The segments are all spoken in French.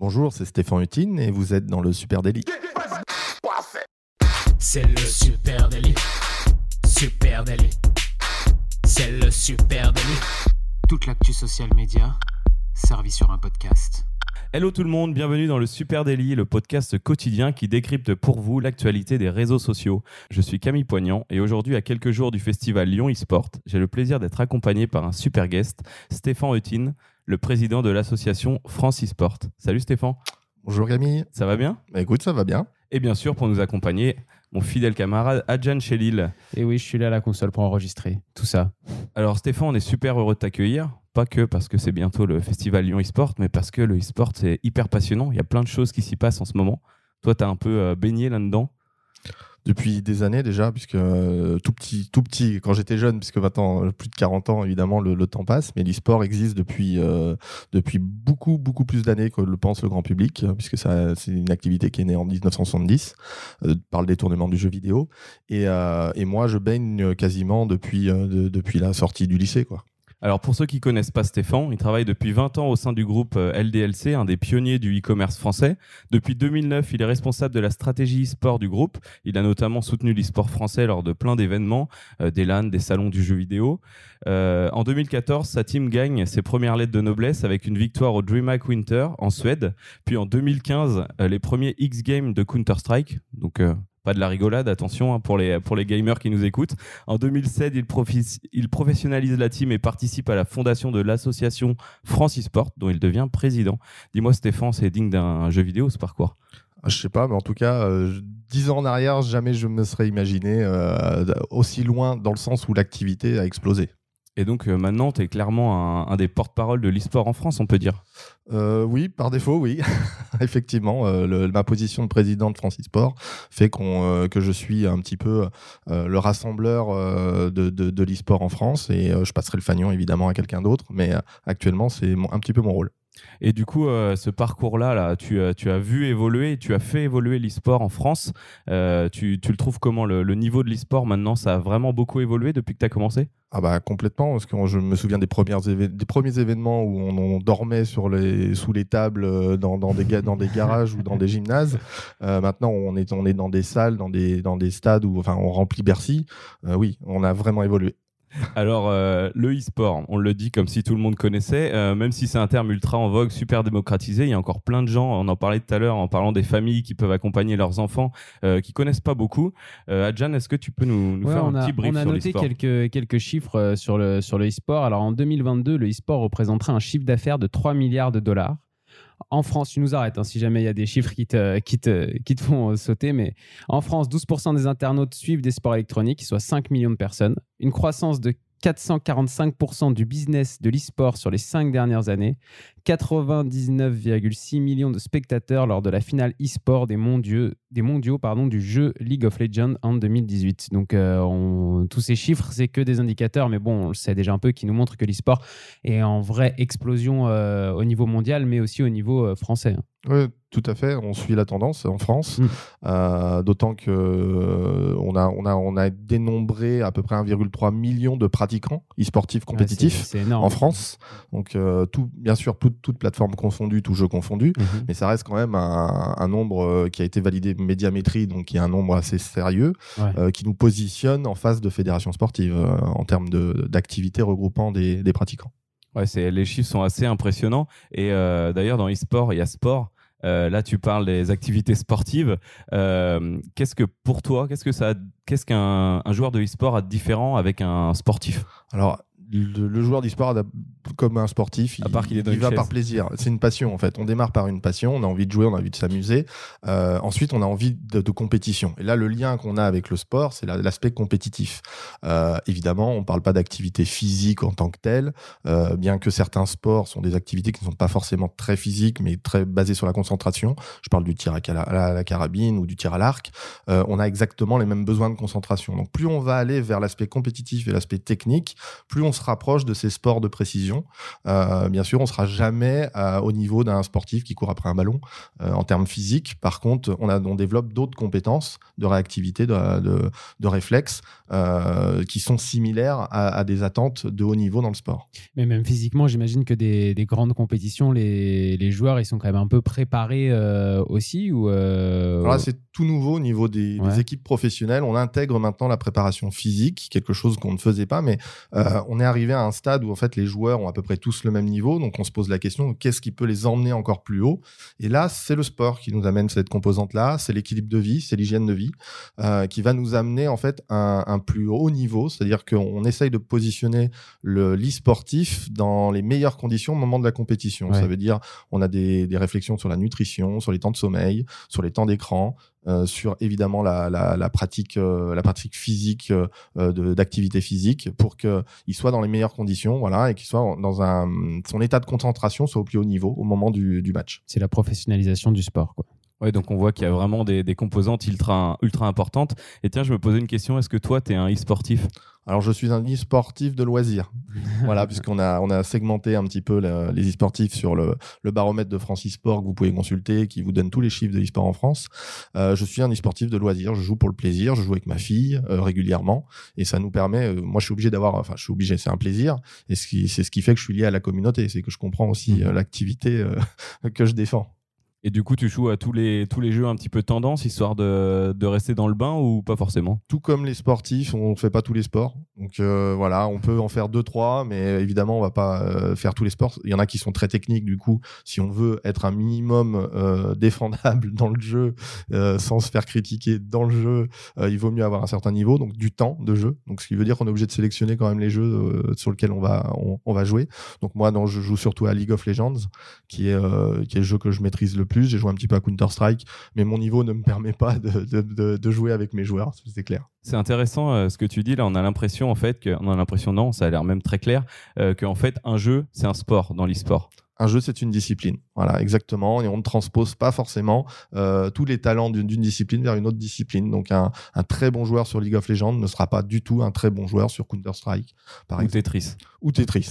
Bonjour, c'est Stéphane Hutine et vous êtes dans le Super Délit. C'est le Super Délit. Super Délit. C'est le Super Délit. Toute l'actu social média servie sur un podcast. Hello tout le monde, bienvenue dans le Super Daily, le podcast quotidien qui décrypte pour vous l'actualité des réseaux sociaux. Je suis Camille Poignant et aujourd'hui, à quelques jours du festival Lyon eSport, j'ai le plaisir d'être accompagné par un super guest, Stéphane Eutine, le président de l'association France eSport. Salut Stéphane. Bonjour Camille. Ça va bien? Bah, Écoute, ça va bien. Et bien sûr, pour nous accompagner, mon fidèle camarade Adjan Chelil. Et oui, je suis là à la console pour enregistrer tout ça. Alors Stéphane, on est super heureux de t'accueillir. Pas que parce que c'est bientôt le festival Lyon eSport, mais parce que le eSport, c'est hyper passionnant. Il y a plein de choses qui s'y passent en ce moment. Toi, tu as un peu euh, baigné là-dedans. Depuis des années déjà, puisque euh, tout petit, tout petit, quand j'étais jeune, puisque maintenant euh, plus de 40 ans, évidemment, le, temps passe, mais l'e-sport existe depuis, euh, depuis beaucoup, beaucoup plus d'années que le pense le grand public, puisque ça, c'est une activité qui est née en 1970 euh, par le détournement du jeu vidéo. Et, moi, je baigne quasiment depuis, de- depuis la sortie du lycée, quoi. Alors pour ceux qui connaissent pas Stéphane, il travaille depuis 20 ans au sein du groupe euh, LDLC, un des pionniers du e-commerce français. Depuis 2009, il est responsable de la stratégie e-sport du groupe. Il a notamment soutenu l'e-sport français lors de plein d'événements, euh, des LAN, des salons du jeu vidéo. Euh, en 2014, sa team gagne ses premières lettres de noblesse avec une victoire au DreamHack Winter en Suède. Puis en 2015, euh, les premiers X Games de Counter-Strike. Donc pas de la rigolade, attention hein, pour, les, gamers qui nous écoutent. En 2007, il, il professionnalise la team et participe à la fondation de l'association France eSport, dont il devient président. Dis-moi, Stéphane, c'est digne d'un jeu vidéo ce parcours? Ah, Je sais pas, mais en tout cas, euh, dix ans en arrière, jamais je me serais imaginé euh, aussi loin dans le sens où l'activité a explosé. Et donc euh, maintenant, tu es clairement un, des porte-parole de l'e-sport en France, on peut dire. Euh, oui, par défaut, oui. Effectivement, euh, ma position de président de Francis Sport fait que je suis un petit peu le rassembleur de, de, l'e-sport en France et je passerai le fanion évidemment à quelqu'un d'autre, mais actuellement, c'est un petit peu mon rôle. Et du coup, euh, ce parcours-là, là, tu, as- vu évoluer, tu as fait évoluer l'e-sport en France. Euh, tu, le trouves comment le, niveau de l'e-sport maintenant, ça a vraiment beaucoup évolué depuis que tu as commencé? Ah bah complètement, parce que je me souviens des, premiers événements où on, dormait sous les tables euh, dans, des, garages ou dans des gymnases. Euh, maintenant, on est, dans des salles, dans des, dans des stades où enfin, on remplit Bercy. Euh, oui, on a vraiment évolué. Alors, euh, le e-sport, on le dit comme si tout le monde connaissait, euh, même si c'est un terme ultra en vogue, super démocratisé, il y a encore plein de gens, on en parlait tout à l'heure en parlant des familles qui peuvent accompagner leurs enfants, euh, qui connaissent pas beaucoup. Euh, Adjan, est-ce que tu peux nous, nous Ouais, faire un a, petit brief on a sur noté quelques, quelques chiffres sur le, sur le e-sport. Alors en 2022, le e-sport représenterait un chiffre d'affaires de 3 milliards de dollars. En France, tu nous arrêtes hein, si jamais il y a des chiffres qui te, qui te, font euh, sauter. Mais en France, 12% des internautes suivent des sports électroniques, soit 5 millions de personnes. Une croissance de 445% du business de l'e-sport sur les 5 dernières années. 99,6 millions de spectateurs lors de la finale e-sport des mondiaux, des mondiaux pardon, du jeu League of Legends en 2018. Donc, euh, on- tous ces chiffres, c'est que des indicateurs, mais bon, on le sait déjà un peu, qui nous montrent que l'e-sport est en vraie explosion euh, au niveau mondial, mais aussi au niveau euh, français. Oui, tout à fait. On suit la tendance en France, Mm. Euh, d'autant que euh, on a, on a, on a dénombré à peu près 1,3 million de pratiquants e-sportifs compétitifs. Ouais, c'est énorme. en France. Donc, euh, tout, bien sûr, toute, toute plateforme confondue, tout jeu confondu, Mhm. mais ça reste quand même un, un nombre euh, qui a été validé médiamétrie, donc qui est un nombre assez sérieux, Ouais. euh, qui nous positionne en face de fédérations sportives euh, en termes de- d'activités regroupant des, des pratiquants. Ouais, les chiffres sont assez impressionnants. Et euh, d'ailleurs, dans e-sport, il y a sport. Euh, là, tu parles des activités sportives. Euh, qu'est-ce que pour toi, qu'est-ce que ça, qu'est-ce qu'un un joueur de e-sport a de différent avec un sportif? Alors, le, le joueur d'e-sport, comme un sportif, il, À part qu'il est dans il va chaise. par plaisir. C'est une passion en fait. On démarre par une passion, on a envie de jouer, on a envie de s'amuser. Euh, ensuite, on a envie de, de compétition. Et là, le lien qu'on a avec le sport, c'est la- l'aspect compétitif. Euh, évidemment, on ne parle pas d'activité physique en tant que telle, euh, bien que certains sports sont des activités qui ne sont pas forcément très physiques, mais très basées sur la concentration. Je parle du tir à, la, à la carabine ou du tir à l'arc. On a exactement les mêmes besoins de concentration. Donc, plus on va aller vers l'aspect compétitif et l'aspect technique, plus on se rapproche de ces sports de précision. Euh, bien sûr, on sera jamais euh, au niveau d'un sportif qui court après un ballon euh, en termes physiques. Par contre, on, a, on développe d'autres compétences de réactivité, de, de, de réflexes euh, qui sont similaires à, à, des attentes de haut niveau dans le sport. Mais même physiquement, j'imagine que des, des, grandes compétitions, les, les, joueurs, ils sont quand même un peu préparés aussi ou Alors c'est tout nouveau au niveau des, ouais. des, équipes professionnelles. On intègre maintenant la préparation physique, quelque chose qu'on ne faisait pas, mais euh, on est arrivé à un stade où en fait les joueurs ont à peu près tous le même niveau, donc on se pose la question qu'est-ce qui peut les emmener encore plus haut? Et là, c'est le sport qui nous amène cette composante-là, c'est l'équilibre de vie, c'est l'hygiène de vie, euh, qui va nous amener en fait un, un plus haut niveau, c'est-à-dire qu'on essaye de positionner le l'e-sportif dans les meilleures conditions au moment de la compétition. Ouais. Ça veut dire on a des, des réflexions sur la nutrition, sur les temps de sommeil, sur les temps d'écran, euh, sur évidemment la, la, pratique, euh, la pratique physique euh, d'activité physique pour qu'il soit dans les meilleures conditions, voilà, et qu'il soit dans un son état de concentration soit au plus haut niveau au moment du, du match. C'est la professionnalisation du sport, quoi. Ouais, donc on voit qu'il y a vraiment des, des, composantes ultra, ultra importantes. Et tiens, je me posais une question est-ce que toi, tu es un e-sportif? Alors, je suis un e-sportif de loisirs. voilà, puisqu'on a, on a segmenté un petit peu le, les e-sportifs sur le, le, baromètre de France Sport que vous pouvez consulter, qui vous donne tous les chiffres de e-sport en France. Euh, je suis un e-sportif de loisirs. Je joue pour le plaisir. Je joue avec ma fille euh, régulièrement. Et ça nous permet, euh, moi, je suis obligé d'avoir, enfin, je suis obligé, c'est un plaisir. Et c'est ce qui fait que je suis lié à la communauté. C'est que je comprends aussi mmh. l'activité que je défends. Et du coup, tu joues à tous les, tous les jeux un petit peu tendance, histoire de, de rester dans le bain ou pas forcément? Tout comme les sportifs, on ne fait pas tous les sports. Donc euh, voilà, on peut en faire deux, trois, mais évidemment, on va pas euh, faire tous les sports. Il y en a qui sont très techniques, du coup, si on veut être un minimum euh, défendable dans le jeu, sans se faire critiquer dans le jeu, il vaut mieux avoir un certain niveau, donc du temps de jeu. Donc ce qui veut dire qu'on est obligé de sélectionner quand même les jeux sur lesquels on va, on, va jouer. Donc moi, non, je joue surtout à League of Legends, qui est, qui est le jeu que je maîtrise le plus. J'ai joué un petit peu à Counter-Strike, mais mon niveau ne me permet pas de, jouer avec mes joueurs, c'est clair. C'est intéressant euh, ce que tu dis là. On a l'impression en fait que, on a l'impression non, ça a l'air même très clair, euh, qu'en fait un jeu c'est un sport dans l'e-sport un jeu, c'est une discipline. Voilà, exactement. Et on ne transpose pas forcément euh, tous les talents d'une discipline vers une autre discipline. Donc, un, un, très bon joueur sur League of Legends ne sera pas du tout un très bon joueur sur Counter-Strike, par Ou exemple. Tetris. Ou Tetris.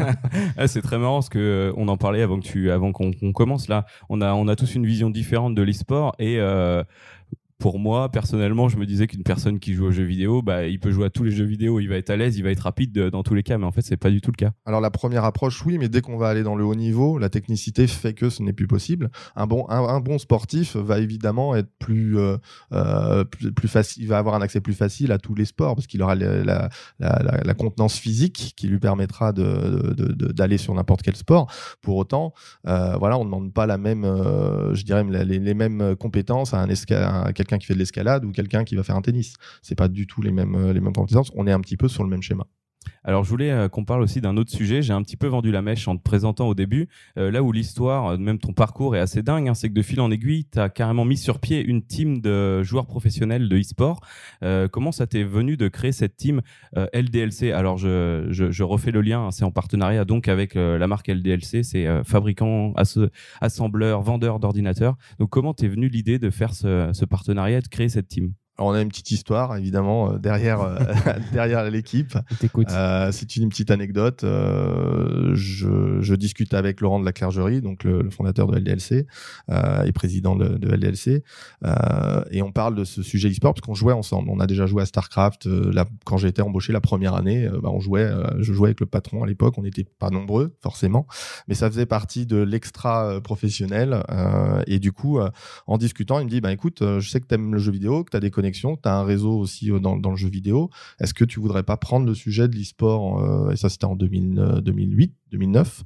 ah, c'est très marrant parce que euh, on en parlait avant avant qu'on qu commence là. On a, on a tous une vision différente de l'e-sport et euh, pour moi, personnellement, je me disais qu'une personne qui joue aux jeux vidéo, bah, il peut jouer à tous les jeux vidéo, il va être à l'aise, il va être rapide dans tous les cas, mais en fait, c'est pas du tout le cas. Alors, la première approche, oui, mais dès qu'on va aller dans le haut niveau, la technicité fait que ce n'est plus possible. Un bon, un, bon sportif va évidemment être plus, euh, euh, plus, facile, il va avoir un accès plus facile à tous les sports parce qu'il aura la, la, contenance physique qui lui permettra d'aller de, de, sur n'importe quel sport. Pour autant, euh, voilà, on ne demande pas la même, euh, je dirais, les, les, mêmes compétences à un, à quelqu'un qui fait de l'escalade ou quelqu'un qui va faire un tennis. C'est pas du tout les mêmes, les mêmes compétences. On est un petit peu sur le même schéma. Alors je voulais euh, qu'on parle aussi d'un autre sujet. J'ai un petit peu vendu la mèche en te présentant au début. Euh, là où l'histoire, euh, même ton parcours est assez dingue, hein, c'est que de fil en aiguille, tu as carrément mis sur pied une team de joueurs professionnels de e-sport. Comment ça t'est venu de créer cette team LDLC Alors je, refais le lien, hein, c'est en partenariat donc avec la marque LDLC, c'est fabricant, assembleur, vendeur d'ordinateurs. Donc comment t'es venu l'idée de faire ce, ce partenariat et de créer cette team? Alors on a une petite histoire évidemment euh, derrière euh, derrière l'équipe. Euh, c'est une petite anecdote. Je, je, discute avec Laurent de la Clergerie, donc le, le fondateur de LDLC et président de, de LDLC, et on parle de ce sujet e-sport parce qu'on jouait ensemble. On a déjà joué à Starcraft. Là, quand j'ai été embauché la première année, bah, on jouait. je jouais avec le patron à l'époque. On n'était pas nombreux forcément, mais ça faisait partie de l'extra professionnel. et du coup, en discutant, il me dit bah écoute, je sais que tu aimes le jeu vidéo, que tu as des tu as un réseau aussi euh, dans, dans, le jeu vidéo. Est-ce que tu voudrais pas prendre le sujet de l'e-sport euh, Et ça, c'était en 2000, 2008, 2009.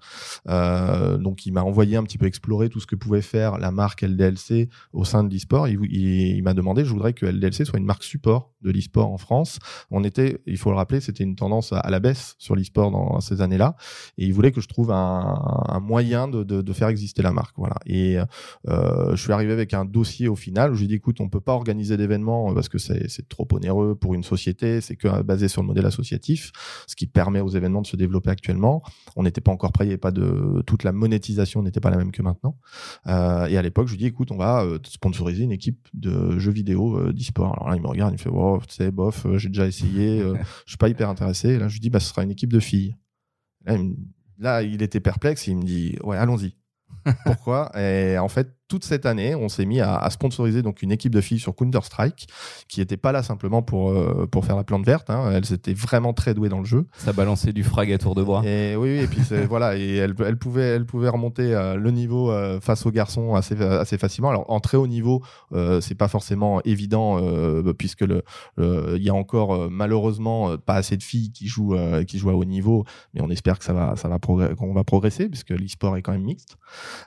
Euh, donc, il m'a envoyé un petit peu explorer tout ce que pouvait faire la marque LDLC au sein de l'e-sport. Il, m'a demandé, je voudrais que LDLC soit une marque support de l'e-sport en France. On était, il faut le rappeler, c'était une tendance à la baisse sur l'e-sport dans ces années-là. Et il voulait que je trouve un, moyen de, faire exister la marque. Voilà. Et euh, je suis arrivé avec un dossier au final où j'ai dit, écoute, on peut pas organiser d'événements parce que c'est trop onéreux pour une société, c'est que basé sur le modèle associatif, ce qui permet aux événements de se développer actuellement. On était n'était pas encore prêt, il y avait pas de toute la monétisation n'était pas la même que maintenant. Euh, et à l'époque, je lui dis écoute, on va euh, sponsoriser une équipe de jeux vidéo euh, d'e-sport. Alors là, il me regarde, il me fait oh, tu sais, bof, euh, j'ai déjà essayé, je suis pas hyper intéressé. Et là, je lui dis bah ce sera une équipe de filles. Là, il, me- là, il était perplexe, et il me dit ouais, allons-y. Pourquoi? Et en fait, toute cette année, on s'est mis à, à sponsoriser donc une équipe de filles sur Counter Strike, qui n'était pas là simplement pour euh, pour faire la plante verte. Hein. Elles étaient vraiment très douées dans le jeu. Ça balançait du frag à tour de bras. Et oui, oui, et puis voilà, et elle, elle pouvait, elle pouvait remonter euh, le niveau euh, face aux garçons assez, assez facilement. Alors en très haut niveau, c'est pas forcément évident puisque le, il y a encore malheureusement pas assez de filles qui jouent, qui jouent à haut niveau, mais on espère que ça va, ça va qu'on va progresser puisque l'e-sport est quand même mixte.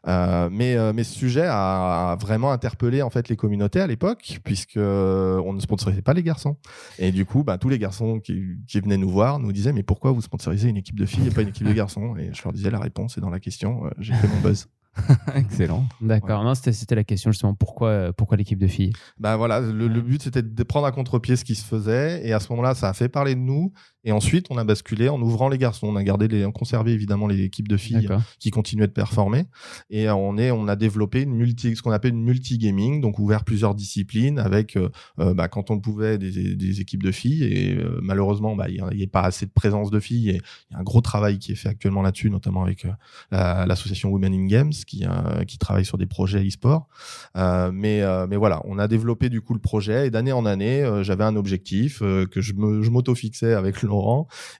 Mais, mais ce sujet a, a vraiment interpellé en fait les communautés à l'époque puisque euh, on ne sponsorisait pas les garçons. Et du coup, bah, tous les garçons qui, qui venaient nous voir nous disaient mais pourquoi vous sponsorisez une équipe de filles et pas une équipe de garçons? Et je leur disais la réponse est dans la question. Euh, J'ai fait mon buzz. Excellent. D'accord. Non, c'était c'était la question justement. Pourquoi, euh, pourquoi l'équipe de filles? Bah voilà, le, le but c'était de prendre à contre-pied ce qui se faisait et à ce moment-là, ça a fait parler de nous. Et ensuite, on a basculé en ouvrant les garçons. On a gardé les, on conservé évidemment les équipes de filles qui continuaient de performer. Et on est, on a développé une multi, ce qu'on appelle une multi-gaming, donc ouvert plusieurs disciplines avec, euh, euh, bah, quand on le pouvait, des, des équipes de filles. Et euh, malheureusement, bah, il n'y a, pas assez de présence de filles. Et il y a un gros travail qui est fait actuellement là-dessus, notamment avec euh, la- l'association Women in Games qui, qui travaille sur des projets e-sport. Mais, mais voilà, on a développé du coup le projet et d'année en année, j'avais un objectif que je me- je m'auto-fixais avec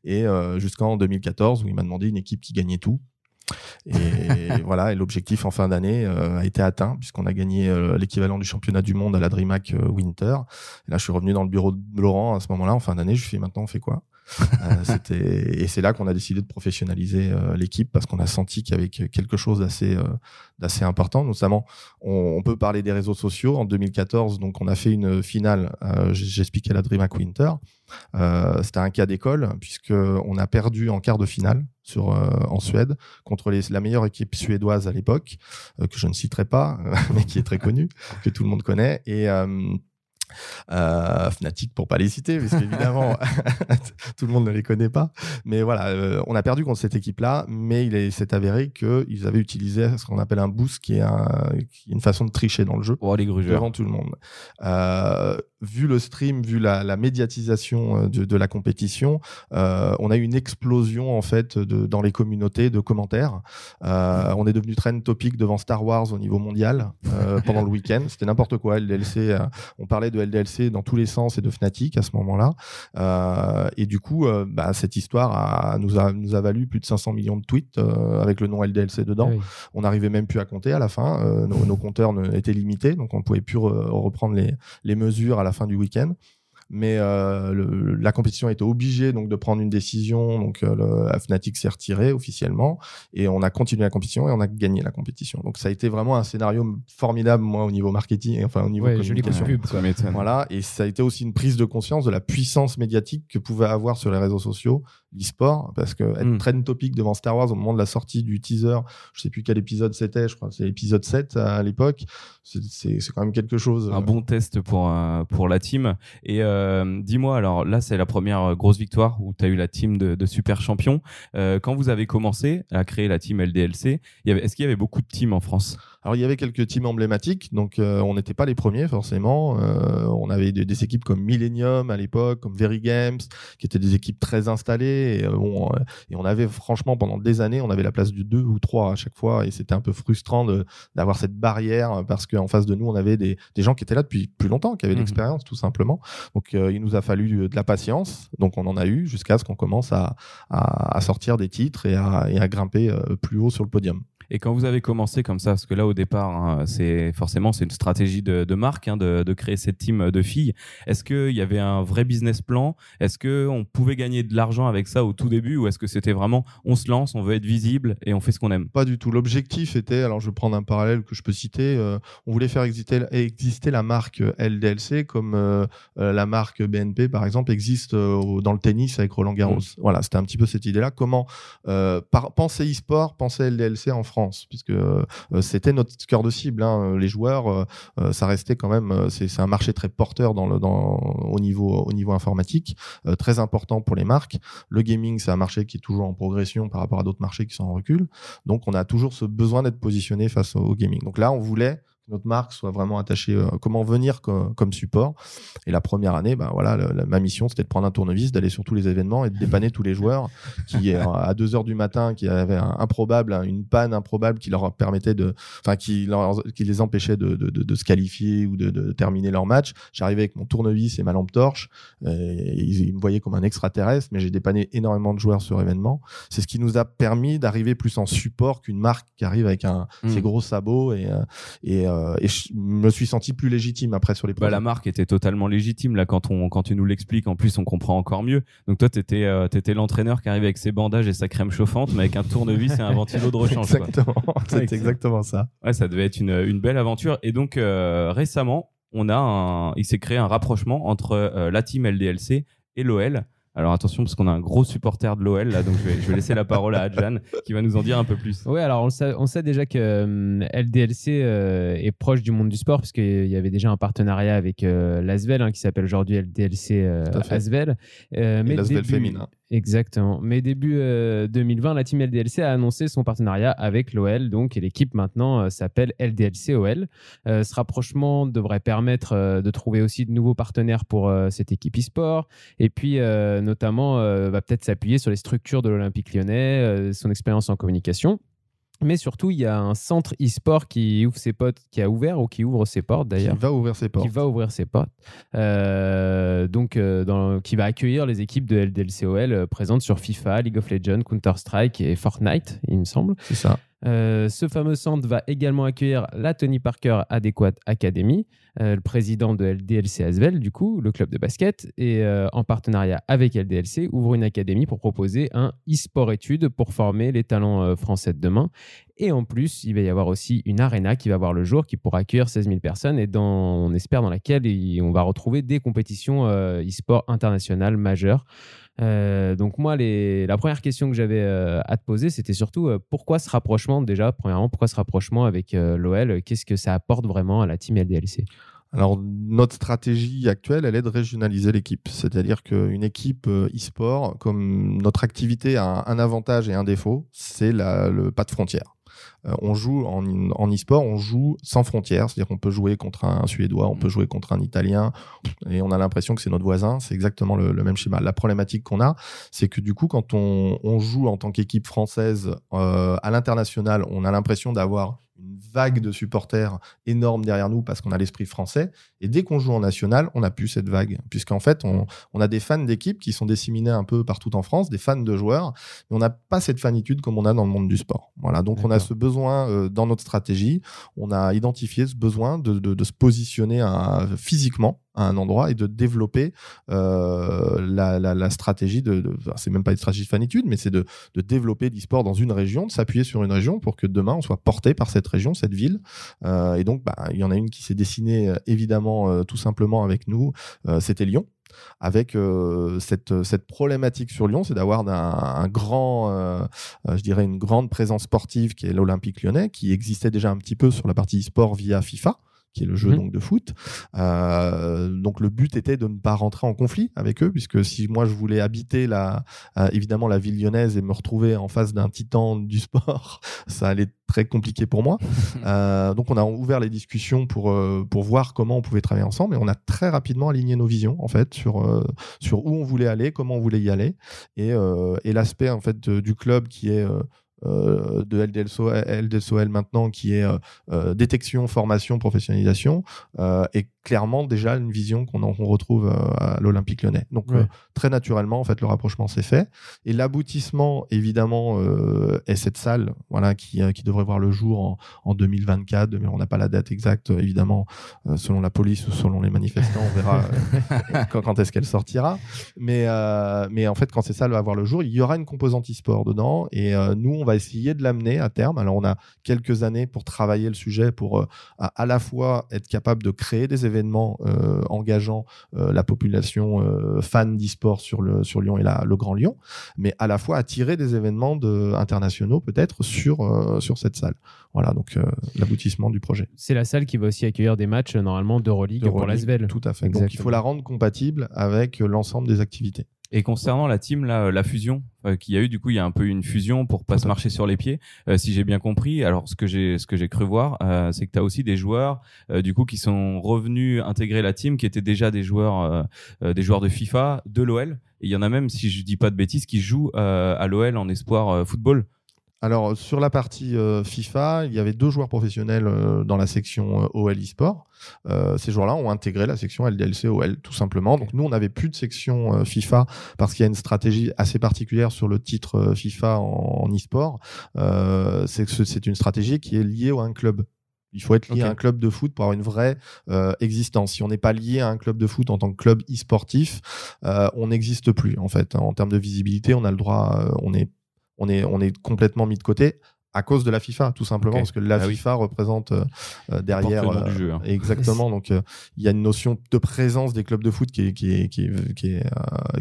Et euh, jusqu'en 2014 où il m'a demandé une équipe qui gagnait tout. Et voilà, et l'objectif en fin d'année euh, a été atteint puisqu'on a gagné euh, l'équivalent du championnat du monde à la DreamHack euh, Winter. Et là, je suis revenu dans le bureau de Laurent à ce moment-là, en fin d'année. Je lui ai fait maintenant, on fait quoi? Et c'est là qu'on a décidé de professionnaliser euh, l'équipe parce qu'on a senti qu'il y avait que- quelque chose d'assez euh, d'assez important. Notamment on, peut parler des réseaux sociaux. En 2014 donc on a fait une finale euh, j'expliquais la DreamHack Winter euh, c'était un cas d'école puisque on a perdu en quart de finale sur euh, en Suède contre la meilleure équipe suédoise à l'époque euh, que je ne citerai pas mais qui est très connue que tout le monde connaît. Et euh, euh, Fnatic pour pas les citer, parce qu'évidemment tout le monde ne les connaît pas. Mais voilà, euh, on a perdu contre cette équipe-là, mais il est- s'est avéré qu'ils avaient utilisé ce qu'on appelle un boost, qui est, un- qui est une façon de tricher dans le jeu Oh, les grugeurs. devant tout le monde. Euh, vu le stream, vu la, la médiatisation de, de la compétition, on a eu une explosion en fait de, dans les communautés de commentaires. On est devenu trend topic devant Star Wars au niveau mondial pendant le week-end. C'était n'importe quoi. Euh, on parlait de LDLC dans tous les sens et de Fnatic à ce moment-là. Euh, et du coup, euh, bah, cette histoire a, nous, a, nous a valu plus de 500 millions de tweets euh, avec le nom LDLC dedans Ah oui. on n'arrivait même plus à compter à la fin. Nos, nos compteurs ne- étaient limités, donc on pouvait plus re- reprendre les, les mesures à la fin du week-end. Mais euh, le- la compétition a été obligée donc de prendre une décision. Donc euh, le, Fnatic s'est retiré officiellement et on a continué la compétition et on a gagné la compétition. Donc ça a été vraiment un scénario formidable moi au niveau marketing, enfin au niveau Ouais, communication. pub. Voilà, et ça a été aussi une prise de conscience de la puissance médiatique que pouvait avoir sur les réseaux sociaux l'e-sport, parce que être Mm. trend topic devant Star Wars au moment de la sortie du teaser, je sais plus quel épisode c'était, je crois c'est l'épisode 7 à l'époque, c'est- quand même quelque chose. Un bon test pour, euh, pour la team. Et euh, dis-moi, alors là, c'est la première euh, grosse victoire où tu as eu la team de, de super champions. Euh, quand vous avez commencé à créer la team LDLC, est-ce qu'il y avait beaucoup de teams en France? Alors il y avait quelques teams emblématiques, donc euh, on n'était pas les premiers forcément. Euh, on avait des, des équipes comme Millennium à l'époque, comme Very Games, qui étaient des équipes très installées. Et, euh, bon, euh, et on avait franchement pendant des années, on avait la place du 2 ou 3 à chaque fois, et c'était un peu frustrant de- d'avoir cette barrière parce qu'en face de nous, on avait des, des gens qui étaient là depuis plus longtemps, qui avaient Mhm. l'expérience tout simplement. Donc euh, il nous a fallu de la patience, donc on en a eu jusqu'à ce qu'on commence à, à, à sortir des titres et à, et à grimper plus haut sur le podium. Et quand vous avez commencé comme ça, parce que là au départ, hein, c'est forcément c'est une stratégie de, de marque hein, de, de créer cette team de filles. Est-ce qu'il y avait un vrai business plan? Est-ce que on pouvait gagner de l'argent avec ça au tout début, ou est-ce que c'était vraiment on se lance, on veut être visible et on fait ce qu'on aime? Pas du tout. L'objectif était, alors je vais prendre un parallèle que je peux citer, euh, on voulait faire exister, exister la marque LDLC comme euh, euh, la marque BNP par exemple existe euh, dans le tennis avec Roland Garros. Voilà, c'était un petit peu cette idée-là. Comment euh, par, penser e-sport, penser LDLC en France, puisque euh, c'était notre cœur de cible. hein. Les joueurs, euh, euh, ça restait quand même, euh, c'est un marché très porteur au niveau au niveau informatique, euh, très important pour les marques. Le gaming, c'est un marché qui est toujours en progression par rapport à d'autres marchés qui sont en recul. Donc, on a toujours ce besoin d'être positionné face au gaming. Donc là, on voulait notre marque soit vraiment attachée, euh, comment venir comme support. Et la première année, ben voilà, ma mission, c'était de prendre un tournevis, d'aller sur tous les événements et de dépanner tous les joueurs qui, euh, à 2 heures du matin, qui avaient un improbable, une panne improbable qui leur permettait de, enfin, qui, qui les empêchait de, de, de, se qualifier ou de, terminer leur match. J'arrivais avec mon tournevis et ma lampe torche. Et ils, me voyaient comme un extraterrestre, mais j'ai dépanné énormément de joueurs sur événement. C'est ce qui nous a permis d'arriver plus en support qu'une marque qui arrive avec un, mmh. ses gros sabots et, euh, et euh, et je me suis senti plus légitime après sur les bah, la marque était totalement légitime là quand on quand tu nous l'expliques. En plus, on comprend encore mieux. Donc toi, t'étais euh, étais, l'entraîneur qui arrive avec ses bandages et sa crème chauffante, mais avec un tournevis et un ventilo de rechange. Exactement. C'est exactement ça. Ouais, ça devait être une, une belle aventure. Et donc euh, récemment, on a un, il s'est créé un rapprochement entre la team LDLC et l'OL. Alors attention parce qu'on a un gros supporter de l'OL là, donc je vais, laisser la parole à Adjan qui va nous en dire un peu plus. Oui, alors on sait, on sait déjà que hum, LDLC euh, est proche du monde du sport parce qu'il y avait déjà un partenariat avec euh, l'Asvel hein, qui s'appelle aujourd'hui LDLC euh, Asvel. mais L'Asvel féminin. Exactement. Mais début 2020, la team LDLC a annoncé son partenariat avec l'OL, donc et l'équipe maintenant s'appelle LDLC OL. ce rapprochement devrait permettre de trouver aussi de nouveaux partenaires pour cette équipe e-sport et puis notamment va peut-être s'appuyer sur les structures de l'Olympique lyonnais, son expérience en communication. Mais surtout, il y a un centre e-sport qui ouvre ses portes, qui a ouvert ou qui ouvre ses portes d'ailleurs. Qui va ouvrir ses portes. Qui va ouvrir ses portes. Euh, donc, euh, dans, qui va accueillir les équipes de LDLCOL euh, présentes sur FIFA, League of Legends, Counter-Strike et Fortnite, il me semble. C'est ça. Euh, ce fameux centre va également accueillir la Tony Parker Adequate Academy, euh, le président de LDLC Asvel, du coup, le club de basket, et euh, en partenariat avec LDLC, ouvre une académie pour proposer un e-sport études pour former les talents français de demain. Et en plus, il va y avoir aussi une arena qui va voir le jour, qui pourra accueillir 16 000 personnes et on espère dans laquelle on va retrouver des compétitions e-sport internationales majeures. Euh, donc moi, la première question que j'avais euh, à te poser, c'était surtout euh, pourquoi ce rapprochement déjà, premièrement, pourquoi ce rapprochement avec l'OL Qu'est-ce que ça apporte vraiment à la team LDLC alors, notre stratégie actuelle, elle est de régionaliser l'équipe. C'est-à-dire qu'une équipe e-sport, comme notre activité a un, avantage et un défaut, c'est le pas de frontières. Euh, on joue en, en e-sport, on joue sans frontières, c'est-à-dire qu'on peut jouer contre un Suédois, on peut mm. jouer contre un Italien, et on a l'impression que c'est notre voisin. C'est exactement le, même schéma. La problématique qu'on a, c'est que du coup, quand on, joue en tant qu'équipe française euh, à l'international, on a l'impression d'avoir une vague de supporters énorme derrière nous parce qu'on a l'esprit français. Et dès qu'on joue en national, on n'a plus cette vague. Puisqu'en fait, on, a des fans d'équipes qui sont disséminés un peu partout en France, des fans de joueurs, mais on n'a pas cette fanitude comme on a dans le monde du sport. Voilà. Donc on a ce besoin euh, dans notre stratégie. On a identifié ce besoin de, se positionner physiquement à un endroit et de développer euh, la, stratégie c'est même pas une stratégie de fanitude mais c'est de, développer l'e-sport dans une région de s'appuyer sur une région pour que demain on soit porté par cette région cette ville. Euh, et donc bah, il y en a une qui s'est dessinée euh, évidemment tout simplement avec nous c'était Lyon. Avec cette, cette problématique sur Lyon, c'est d'avoir un, grand, je dirais une grande présence sportive qui est l'Olympique lyonnais, qui existait déjà un petit peu sur la partie e-sport via FIFA, qui est le jeu mhm. donc de foot. Euh, donc le but était de ne pas rentrer en conflit avec eux, puisque si moi je voulais habiter la, euh, évidemment la ville lyonnaise et me retrouver en face d'un titan du sport, ça allait être très compliqué pour moi. Euh, donc on a ouvert les discussions pour pour voir comment on pouvait travailler ensemble, et on a très rapidement aligné nos visions en fait sur sur où on voulait aller, comment on voulait y aller, et, et l'aspect en fait du club qui est euh, de LDSOL, maintenant qui est euh, euh, détection, formation, professionnalisation et clairement déjà une vision qu'on retrouve euh, à l'Olympique lyonnais. Donc euh, très naturellement, en fait, le rapprochement s'est fait. Et l'aboutissement, évidemment, euh, est cette salle voilà, qui, qui devrait voir le jour en, en 2024. Mais on n'a pas la date exacte, évidemment, selon la police ou selon les manifestants. On verra quand, quand est-ce qu'elle sortira. Mais, mais en fait, quand cette salle va voir le jour, il y aura une composante e-sport dedans. Et nous, on va essayer de l'amener à terme. Alors, on a quelques années pour travailler le sujet, pour à, à la fois être capable de créer des événements euh, engageant euh, la population euh, fan d'e-sport sur, le, sur Lyon et la, le Grand Lyon, mais à la fois attirer des événements de, internationaux peut-être sur, sur cette salle. Voilà, donc l'aboutissement du projet. C'est la salle qui va aussi accueillir des matchs normalement d'Euroleague pour l'Asvel. Tout à fait. Donc il faut la rendre compatible avec l'ensemble des activités. Et concernant la team, là, la fusion euh, qu'il y a eu, du coup, il y a un peu une fusion pour pas se marcher sur les pieds, euh, si j'ai bien compris. Alors, ce que j'ai, ce que j'ai cru voir, euh, c'est que tu as aussi des joueurs, euh, du coup, qui sont revenus intégrer la team, qui étaient déjà des joueurs, euh, euh, des joueurs de FIFA, de l'OL. Et il y en a même, si je dis pas de bêtises, qui jouent euh, à l'OL en espoir euh, football. Alors, sur la partie euh, FIFA, il y avait deux joueurs professionnels euh, dans la section euh, OL eSport. Euh, ces joueurs-là ont intégré la section LDLC OL, tout simplement. Donc, nous, on n'avait plus de section FIFA parce qu'il y a une stratégie assez particulière sur le titre FIFA en, eSport. Euh, c'est une stratégie qui est liée à un club. Il faut être lié à un club de foot pour avoir une vraie euh, existence. Si on n'est pas lié à un club de foot en tant que club e-sportif, euh, on n'existe plus en fait. En termes de visibilité, on a le droit, euh, on est, on est, on est complètement mis de côté à cause de la FIFA, tout simplement, parce que la Ah oui. FIFA représente euh, euh, derrière. Le nom euh, du jeu, hein. Exactement. Donc, euh, il y a une notion de présence des clubs de foot qui est, qui est, qui est, qui est,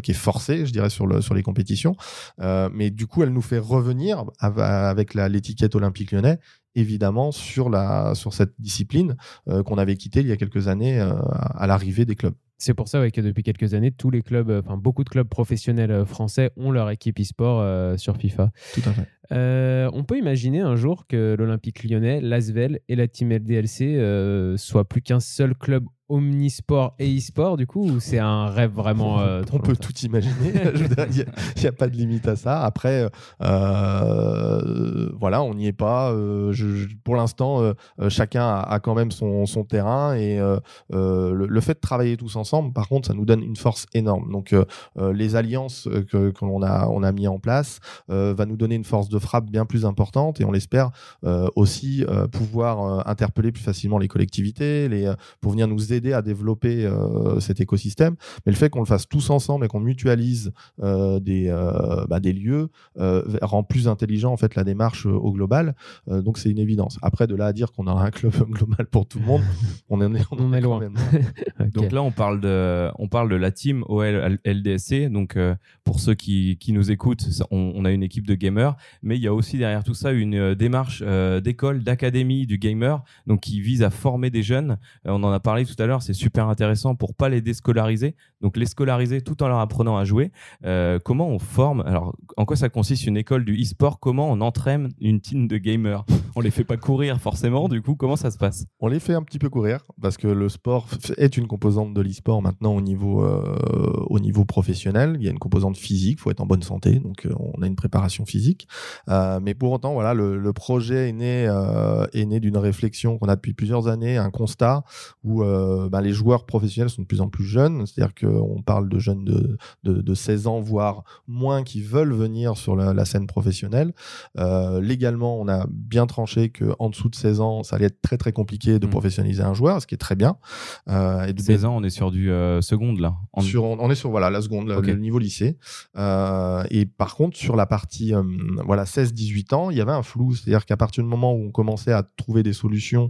qui est forcée, je dirais, sur, le, sur les compétitions. Mais du coup, elle nous fait revenir av- avec l'étiquette Olympique lyonnais évidemment sur la sur cette discipline qu'on avait quittée il y a quelques années à l'arrivée des clubs. C'est pour ça ouais, que depuis quelques années, tous les clubs, euh, enfin beaucoup de clubs professionnels euh, français ont leur équipe e-sport euh, sur FIFA. Tout à fait. Euh, on peut imaginer un jour que l'Olympique lyonnais, l'Asvel et la Team LDLC euh, soient plus qu'un seul club omnisport et e-sport, du coup, ou c'est un rêve vraiment. euh, on peut lointain tout imaginer. Il n'y a, pas de limite à ça. Après, euh, voilà, on n'y est pas. Euh, je- pour l'instant, euh, euh, chacun a, a quand même son, son terrain et euh, euh, le, le fait de travailler tous ensemble, par contre, ça nous donne une force énorme. Donc, euh, euh, les alliances euh, que, que l'on a, on a mis en place euh, va nous donner une force de frappe bien plus importante et on l'espère euh, aussi euh, pouvoir euh, interpeller plus facilement les collectivités, les, euh, pour venir nous aider à développer euh, cet écosystème. Mais le fait qu'on le fasse tous ensemble et qu'on mutualise euh, des, euh, bah, des lieux euh, rend plus intelligent en fait la démarche euh, au global. Euh, donc c'est une évidence. Après de là à dire qu'on a un club global pour tout le monde, on en est, On en est quand loin. même Ok. Donc là, on parle de, on parle de la team OL LDSC. Donc euh, pour ceux qui, qui nous écoutent, on, on a une équipe de gamers, mais il y a aussi derrière tout ça une euh, démarche euh, d'école, d'académie du gamer, donc qui vise à former des jeunes. Euh, on en a parlé tout à l'heure, c'est super intéressant pour pas les déscolariser, donc les scolariser tout en leur apprenant à jouer. Euh, comment on forme? Alors, en quoi ça consiste une école du e-sport? Comment on entraîne une team de gamers? On les fait pas courir forcément. Du coup, comment ça se passe? On les fait un petit peu courir parce que le sport est une composante de l'e-sport maintenant au niveau, euh, au niveau professionnel. Il y a une composante physique, il faut être en bonne santé, donc euh, on a une préparation physique. Mais pour autant, voilà, le, le projet est né, est né d'une réflexion qu'on a depuis plusieurs années, un constat où euh, bah, les joueurs professionnels sont de plus en plus jeunes, c'est-à-dire qu'on parle de jeunes de, de, de 16 ans, voire moins, qui veulent venir sur la, la scène professionnelle. Euh, légalement, on a bien tranché que en dessous de 16 ans, ça allait être très très compliqué de Mm. professionnaliser un joueur, ce qui est très bien. Euh, et de 16 ans, on est sur du euh, seconde là. En- sur, on on est sur voilà la seconde, le- Ok. le niveau lycée. Et par contre, sur la partie voilà 16-18 ans, il y avait un flou, c'est-à-dire qu'à partir du moment où on commençait à trouver des solutions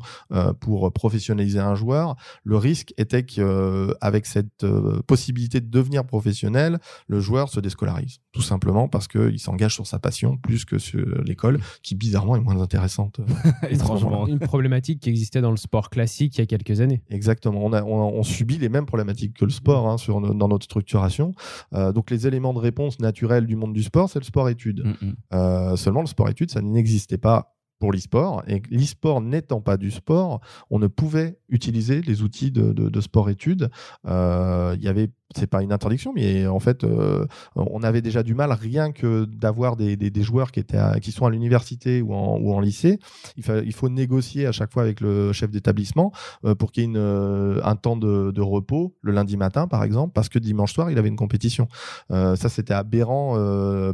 pour professionnaliser un joueur, le risque était qu'avec cette euh, possibilité de devenir professionnel, le joueur se déscolarise, tout simplement parce qu'il s'engage sur sa passion plus que sur l'école, qui bizarrement est moins intéressante. étrangement. Une problématique qui existait dans le sport classique il y a quelques années. Exactement. On, a, on, on subit les mêmes problématiques que le sport hein, sur dans notre structuration. Euh, donc les éléments de réponse naturels du monde du sport, c'est le sport-études. Mm, mm. Euh, seulement le sport-études, ça n'existait pas pour l'e-sport. Et l'e-sport n'étant pas du sport, on ne pouvait utiliser les outils de, de- de sport-études. Euh, Il y avait c'est pas une interdiction, mais en fait, euh, on avait déjà du mal rien que d'avoir des, des, des joueurs qui, étaient à- qui sont à l'université ou en, ou en lycée. Il, fa- il faut négocier à chaque fois avec le chef d'établissement euh, pour qu'il y ait une, euh, un temps de, de repos le lundi matin, par exemple, parce que dimanche soir, il avait une compétition. Ça, c'était aberrant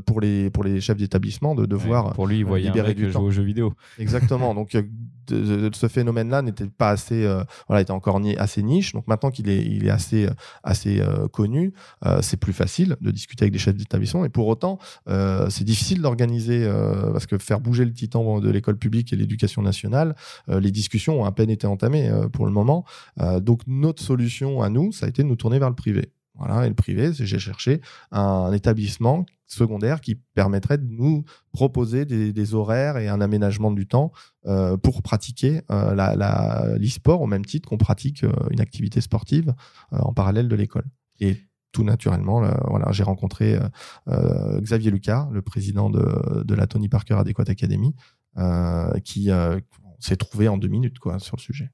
pour, les, pour les chefs d'établissement de devoir Ouais, pour lui, il voyait un libérer mec du jouer temps. aux jeux vidéo. Exactement. Donc, de- de- de ce phénomène-là n'était pas assez, euh, voilà, était encore assez niche. Donc maintenant qu'il est, assez, euh, assez euh, connu, euh, c'est plus facile de discuter avec des chefs d'établissement. Et pour autant, euh, c'est difficile d'organiser euh, parce que faire bouger le titan de l'école publique et l'éducation nationale, euh, les discussions ont à peine été entamées euh, pour le moment. Euh, donc notre solution à nous, ça a été de nous tourner vers le privé. Voilà, et le privé, j'ai cherché un établissement secondaire qui permettrait de nous proposer des, horaires et un aménagement du temps euh, pour pratiquer euh, l'e-sport au même titre qu'on pratique euh, une activité sportive euh, en parallèle de l'école. Et tout naturellement, voilà, j'ai rencontré Xavier Lucas, le président de, de la Tony Parker Adequate Academy, qui s'est trouvé en deux minutes quoi, sur le sujet.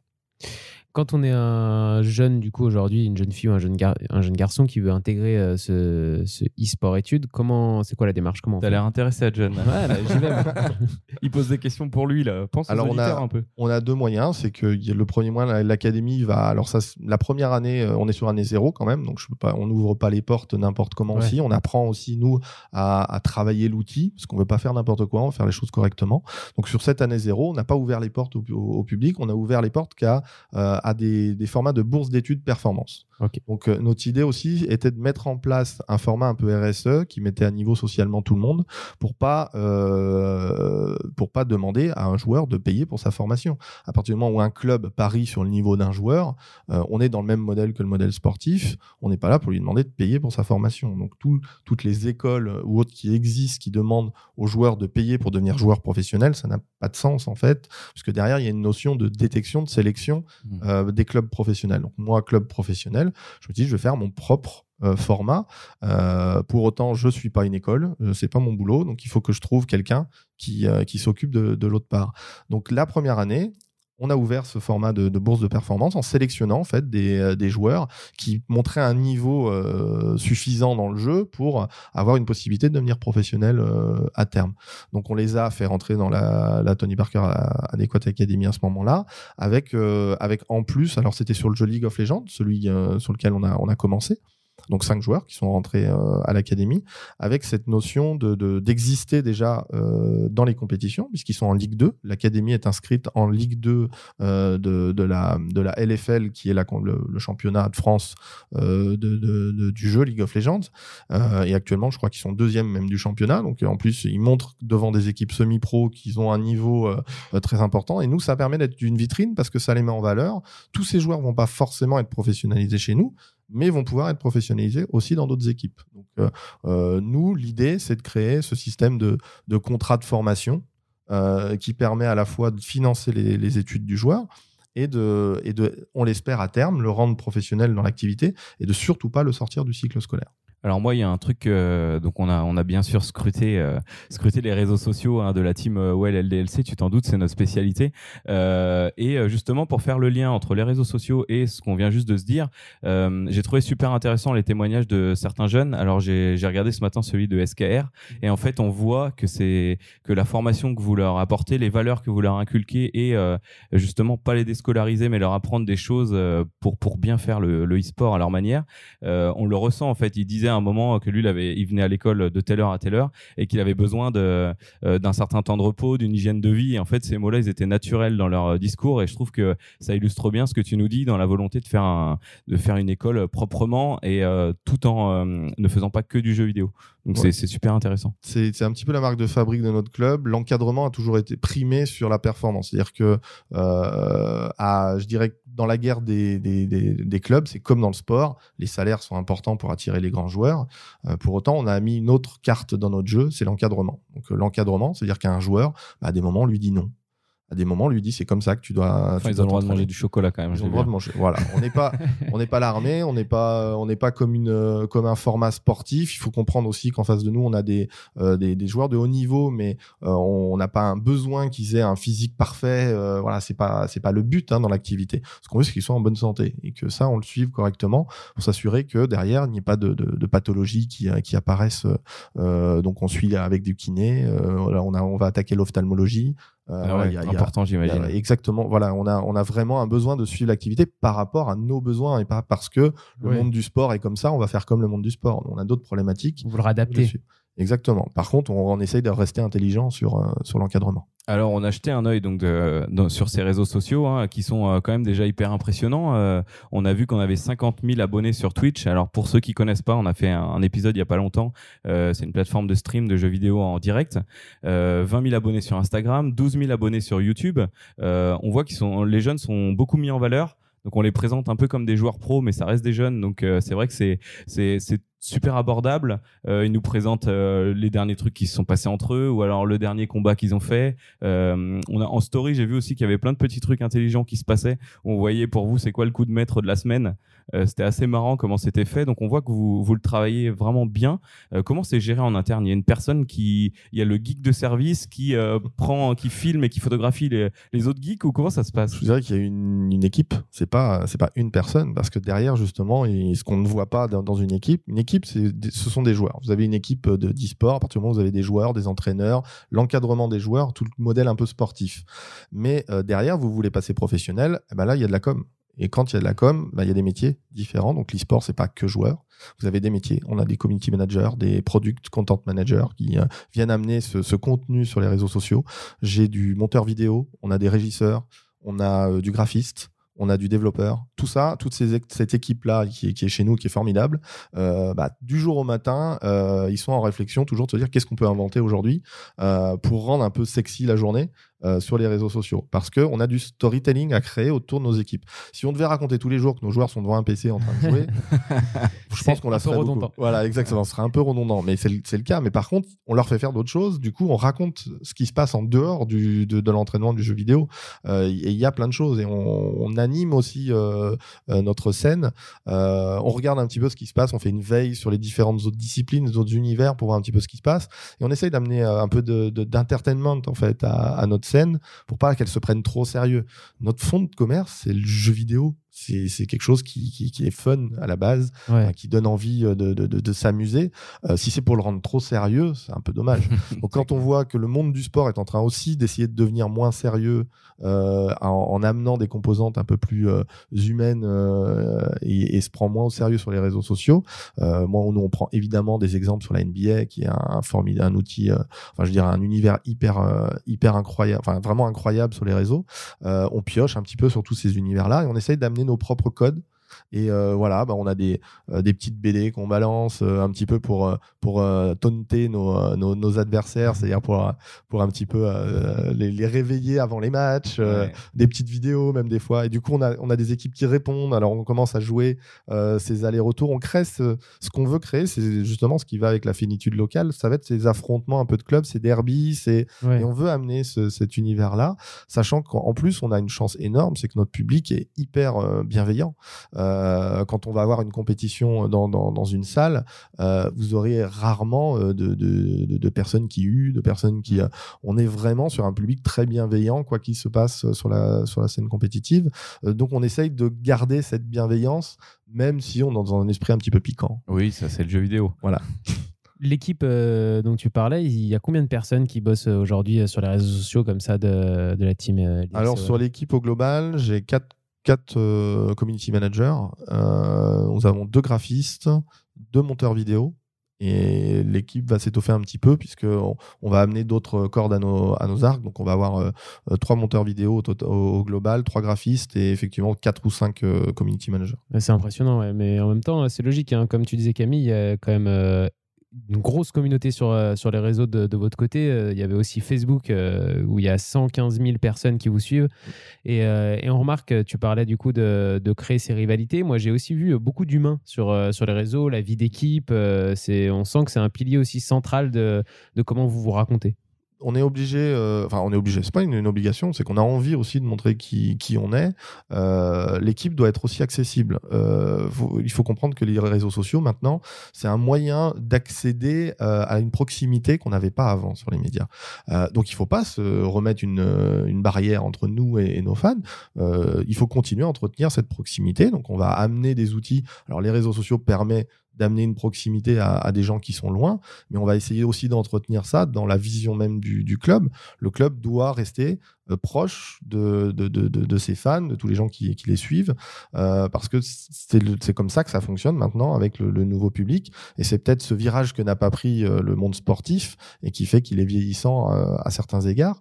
Quand on est un jeune, du coup, aujourd'hui, une jeune fille ou un jeune, un jeune garçon qui veut intégrer euh, ce, ce e-sport études, comment, c'est quoi la démarche? Comment T'as l'air intéressé à John. Ouais, j'y vais. Il pose des questions pour lui, là. Pense alors, aux on a, un peu. On a deux moyens. C'est que le premier moyen, l'académie va. Alors, ça, la première année, euh, on est sur année zéro quand même. Donc, je peux pas, on n'ouvre pas les portes n'importe comment aussi. On apprend aussi, nous, à, à travailler l'outil. Parce qu'on veut pas faire n'importe quoi. On veut faire les choses correctement. Donc, sur cette année zéro, on n'a pas ouvert les portes au, au, public. On a ouvert les portes qu'à euh, à des, des de bourse d'études performance. Donc euh, notre idée aussi était de mettre en place un format un peu RSE qui mettait à niveau socialement tout le monde pour pas euh, pour pas demander à un joueur de payer pour sa formation. À partir du moment où un club parie sur le niveau d'un joueur, euh, on est dans le même modèle que le modèle sportif. On n'est pas là pour lui demander de payer pour sa formation. Donc toutes les écoles ou autres qui existent qui demandent aux joueurs de payer pour devenir joueur professionnel, ça n'a pas de sens en fait, parce que derrière il y a une notion de détection, de sélection mmh. des clubs professionnels donc moi, club professionnel, je me dis, je vais faire mon propre euh, format. Euh, pour autant, je suis pas une école, euh, c'est pas mon boulot, donc il faut que je trouve quelqu'un qui, qui s'occupe de, de l'autre part. Donc la première année, on a ouvert ce format de, bourse de performance en sélectionnant en fait des, euh, joueurs qui montraient un niveau euh, suffisant dans le jeu pour avoir une possibilité de devenir professionnel euh, à terme. Donc on les a fait rentrer dans la, Tony Parker Adequate Academy à ce moment-là, avec avec en plus, alors c'était sur le jeu League of Legends, celui sur lequel on a on a commencé donc cinq joueurs qui sont rentrés euh, à l'académie, avec cette notion de d'exister déjà euh, dans les compétitions, puisqu'ils sont en Ligue 2. L'académie est inscrite en Ligue 2 euh, de, de, la, de la LFL, qui est le, championnat de France de, de, du jeu League of Legends. et actuellement, je crois qu'ils sont deuxième même du championnat. Donc en plus, ils montrent devant des équipes semi-pro qu'ils ont un niveau très important. Et nous, ça permet d'être une vitrine parce que ça les met en valeur. Tous ces joueurs vont pas forcément être professionnalisés chez nous, mais vont pouvoir être professionnalisés aussi dans d'autres équipes. Euh, euh, nous, l'idée, c'est de créer ce système de, contrat de formation euh, qui permet à la fois de financer les, les études du joueur et de, et de on l'espère à terme, le rendre professionnel dans l'activité et de surtout pas le sortir du cycle scolaire. Alors moi, il y a un truc, euh, donc on a, on a bien sûr scruté, euh, scruté les réseaux sociaux hein, de la team euh, Well LDLC, tu t'en doutes, c'est notre spécialité. Et justement, pour faire le lien entre les réseaux sociaux et ce qu'on vient juste de se dire, j'ai trouvé super intéressant les témoignages de certains jeunes. Alors j'ai regardé ce matin celui de SKR, et en fait, on voit que c'est que la formation que vous leur apportez, les valeurs que vous leur inculquez, et justement pas les déscolariser, mais leur apprendre des choses pour pour bien faire le, le e-sport à leur manière. on le ressent en fait. Il disait un moment que lui, il, avait, il venait à l'école de telle heure à telle heure et qu'il avait besoin euh, d'un certain temps de repos, d'une hygiène de vie. Et en fait, ces mots-là, ils étaient naturels dans leur euh, discours et je trouve que ça illustre bien ce que tu nous dis dans la volonté de faire, un, de faire une école proprement et euh, tout en ne faisant pas que du jeu vidéo. Donc c'est, super intéressant. C'est, un petit peu la marque de fabrique de notre club. L'encadrement a toujours été primé sur la performance. C'est-à-dire que, à, je dirais, dans la guerre des, des, des, des clubs, c'est comme dans le sport. Les salaires sont importants pour attirer les grands joueurs. Euh, pour autant, on a mis une autre carte dans notre jeu, c'est l'encadrement. Donc euh, l'encadrement, c'est-à-dire qu'un joueur, bah, à des moments, lui dit non à des moments, lui dit c'est comme ça que tu dois. Enfin, ils ont le droit de manger du chocolat quand même. Ils ont le droit de manger. Voilà, on n'est pas, on n'est pas l'armée, on n'est pas, on n'est pas comme une, comme un format sportif. Il faut comprendre aussi qu'en face de nous, on a des, euh, des, des, joueurs de haut niveau, mais euh, on n'a pas un besoin qu'ils aient un physique parfait. Euh, voilà, c'est pas, c'est pas le but hein, dans l'activité. Ce qu'on veut, c'est qu'ils soient en bonne santé et que ça, on le suive correctement pour s'assurer que derrière, il n'y ait pas de, de, de pathologies qui, qui apparaissent. donc, on suit avec du kiné. Voilà, on a, on va attaquer l'ophtalmologie. Euh, ah important, j'imagine. Exactement. Voilà, on a, on a vraiment un besoin de suivre l'activité par rapport à nos besoins et pas parce que le monde du sport est comme ça, on va faire comme le monde du sport. On a d'autres problématiques. Vous le réadaptez. Exactement. Par contre, on, on essaye de rester intelligent sur, euh, sur l'encadrement. Alors, on a jeté un œil donc de, sur ces réseaux sociaux hein, qui sont euh, quand même déjà hyper impressionnants. Euh, on a vu qu'on avait 50 000 abonnés sur Twitch. Alors, pour ceux qui connaissent pas, on a fait un, épisode il y a pas longtemps. c'est une plateforme de stream de jeux vidéo en direct. 20 000 abonnés sur Instagram, 12 000 abonnés sur YouTube. on voit qu'ils sont, les jeunes sont beaucoup mis en valeur. Donc on les présente un peu comme des joueurs pros, mais ça reste des jeunes. Donc c'est vrai que c'est c'est super abordable. Euh, ils nous présentent euh, les derniers trucs qui se sont passés entre eux ou alors le dernier combat qu'ils ont fait. Euh, on a en story, j'ai vu aussi qu'il y avait plein de petits trucs intelligents qui se passaient. On voyait pour vous c'est quoi le coup de maître de la semaine. Euh, c'était assez marrant comment c'était fait. Donc on voit que vous, vous le travaillez vraiment bien. Euh, comment c'est géré en interne? Il y a une personne qui, il y a le geek de service qui euh, prend, qui filme et qui photographie les, les autres geeks ou comment ça se passe? Je vous dirais qu'il y a une, une équipe. C'est pas c'est pas une personne parce que derrière justement, ce qu'on ne voit pas dans, dans une équipe, une équipe, ce sont des joueurs. Vous avez une équipe de d'e-sport. À partir du moment où vous avez des joueurs, des entraîneurs, l'encadrement des joueurs, tout le modèle un peu sportif. Mais euh, derrière, vous voulez passer professionnel, eh ben là, il y a de la com. Et quand il y a de la com, ben, il y a des métiers différents. Donc l'e-sport, c'est pas que joueur. Vous avez des métiers. On a des community managers, des product content managers qui euh, viennent amener ce, contenu sur les réseaux sociaux. J'ai du monteur vidéo, on a des régisseurs, on a euh, du graphiste, on a du développeur. Tout ça, toute cette équipe-là qui, est- qui est chez nous, qui est formidable, euh, bah, du jour au matin, euh, ils sont en réflexion toujours de se dire qu'est-ce qu'on peut inventer aujourd'hui euh, pour rendre un peu sexy la journée euh, sur les réseaux sociaux. Parce qu'on a du storytelling à créer autour de nos équipes. Si on devait raconter tous les jours que nos joueurs sont devant un PC en train de jouer, je pense qu'on la ferait beaucoup. redondant. Voilà, exactement. Ce serait un peu redondant, mais c'est le, le cas. Mais par contre, on leur fait faire d'autres choses. Du coup, on raconte ce qui se passe en dehors du, de, de l'entraînement du jeu vidéo. Euh, et il y a plein de choses. Et on, on anime aussi euh, notre scène. On regarde un petit peu ce qui se passe. On fait une veille sur les différentes autres disciplines, les autres univers pour voir un petit peu ce qui se passe. Et on essaye d'amener un peu de- de- d'entertainment en fait à, à notre pour pas qu'elle se prenne trop au sérieux. Notre fond de commerce, c'est le jeu vidéo. C'est c'est quelque chose qui, qui, qui est fun à la base Ouais. euh, qui donne envie euh, de, de, de, de s'amuser. Euh, si c'est pour le rendre trop sérieux, c'est un peu dommage. Donc quand on voit que le monde du sport est en train aussi d'essayer de devenir moins sérieux euh, en, en amenant des composantes un peu plus euh, humaines et, et se prend moins au sérieux sur les réseaux sociaux, moi nous on prend évidemment des exemples sur la NBA qui est un, un formidable un outil, enfin je dirais un univers hyper hyper incroyable, enfin vraiment incroyable sur les réseaux. On pioche un petit peu sur tous ces univers là et on essaye d'amener nos propres codes. Et euh, voilà, bah, on a des, euh, des petites BD qu'on balance euh, un petit peu pour, pour taunter nos, nos, nos adversaires, c'est-à-dire pour, pour un petit peu les, les réveiller avant les matchs, Ouais. des petites vidéos même des fois. Et du coup, on a, on a des équipes qui répondent. Alors, on commence à jouer ces allers-retours. On crée ce, ce qu'on veut créer. C'est justement ce qui va avec la finitude locale. Ça va être ces affrontements un peu de clubs, ces derbies. C'est... Ouais. Et on veut amener ce- cet univers-là, sachant qu'en plus, on a une chance énorme, c'est que notre public est hyper bienveillant. Euh, quand on va avoir une compétition dans, dans, dans une salle, euh, vous aurez rarement euh, de, de, de, de personnes qui huent, de personnes qui... euh, on est vraiment sur un public très bienveillant, quoi qu'il se passe sur la, sur la scène compétitive. Euh, donc on essaye de garder cette bienveillance, même si on est dans un esprit un petit peu piquant. Oui, ça c'est le jeu vidéo. L'équipe euh, dont tu parlais, il y a combien de personnes qui bossent aujourd'hui sur les réseaux sociaux comme ça de, de la team euh, Alors sur l'équipe au global, j'ai quatre, quatre euh, community managers. Euh, nous avons deux graphistes, deux monteurs vidéo. Et l'équipe va s'étoffer un petit peu puisque on, on va amener d'autres cordes à nos, arcs. Donc on va avoir euh, trois monteurs vidéo au, global, trois graphistes et effectivement quatre ou cinq euh, community managers. C'est impressionnant, mais en même temps, c'est logique. hein. Comme tu disais, Camille, il y a quand même une grosse communauté sur, euh, sur les réseaux de, votre côté. Euh, Il y avait aussi Facebook euh, où il y a 115 000 personnes qui vous suivent. Et, et on remarque, tu parlais du coup de, de créer ces rivalités. Moi, j'ai aussi vu beaucoup d'humains sur, sur les réseaux, la vie d'équipe. c'est, on sent que c'est un pilier aussi central de, de comment vous vous racontez. On est obligé, euh, enfin on est obligé, c'est pas une, obligation, c'est qu'on a envie aussi de montrer qui, on est. Euh, L'équipe doit être aussi accessible. Euh, il faut comprendre que les réseaux sociaux maintenant, c'est un moyen d'accéder euh, à une proximité qu'on n'avait pas avant sur les médias. Donc il faut pas se remettre une, une barrière entre nous et, et nos fans. Il faut continuer à entretenir cette proximité. Donc on va amener des outils. Alors les réseaux sociaux permettent d'amener une proximité à, des gens qui sont loin, mais on va essayer aussi d'entretenir ça dans la vision même du, club. Le club doit rester proche de, de, de, de- ses fans, de tous les gens qui, qui les suivent, euh, parce que c'est comme ça que ça fonctionne maintenant avec le, le nouveau public, et c'est peut-être ce virage que n'a pas pris euh, le monde sportif et qui fait qu'il est vieillissant euh, à certains égards.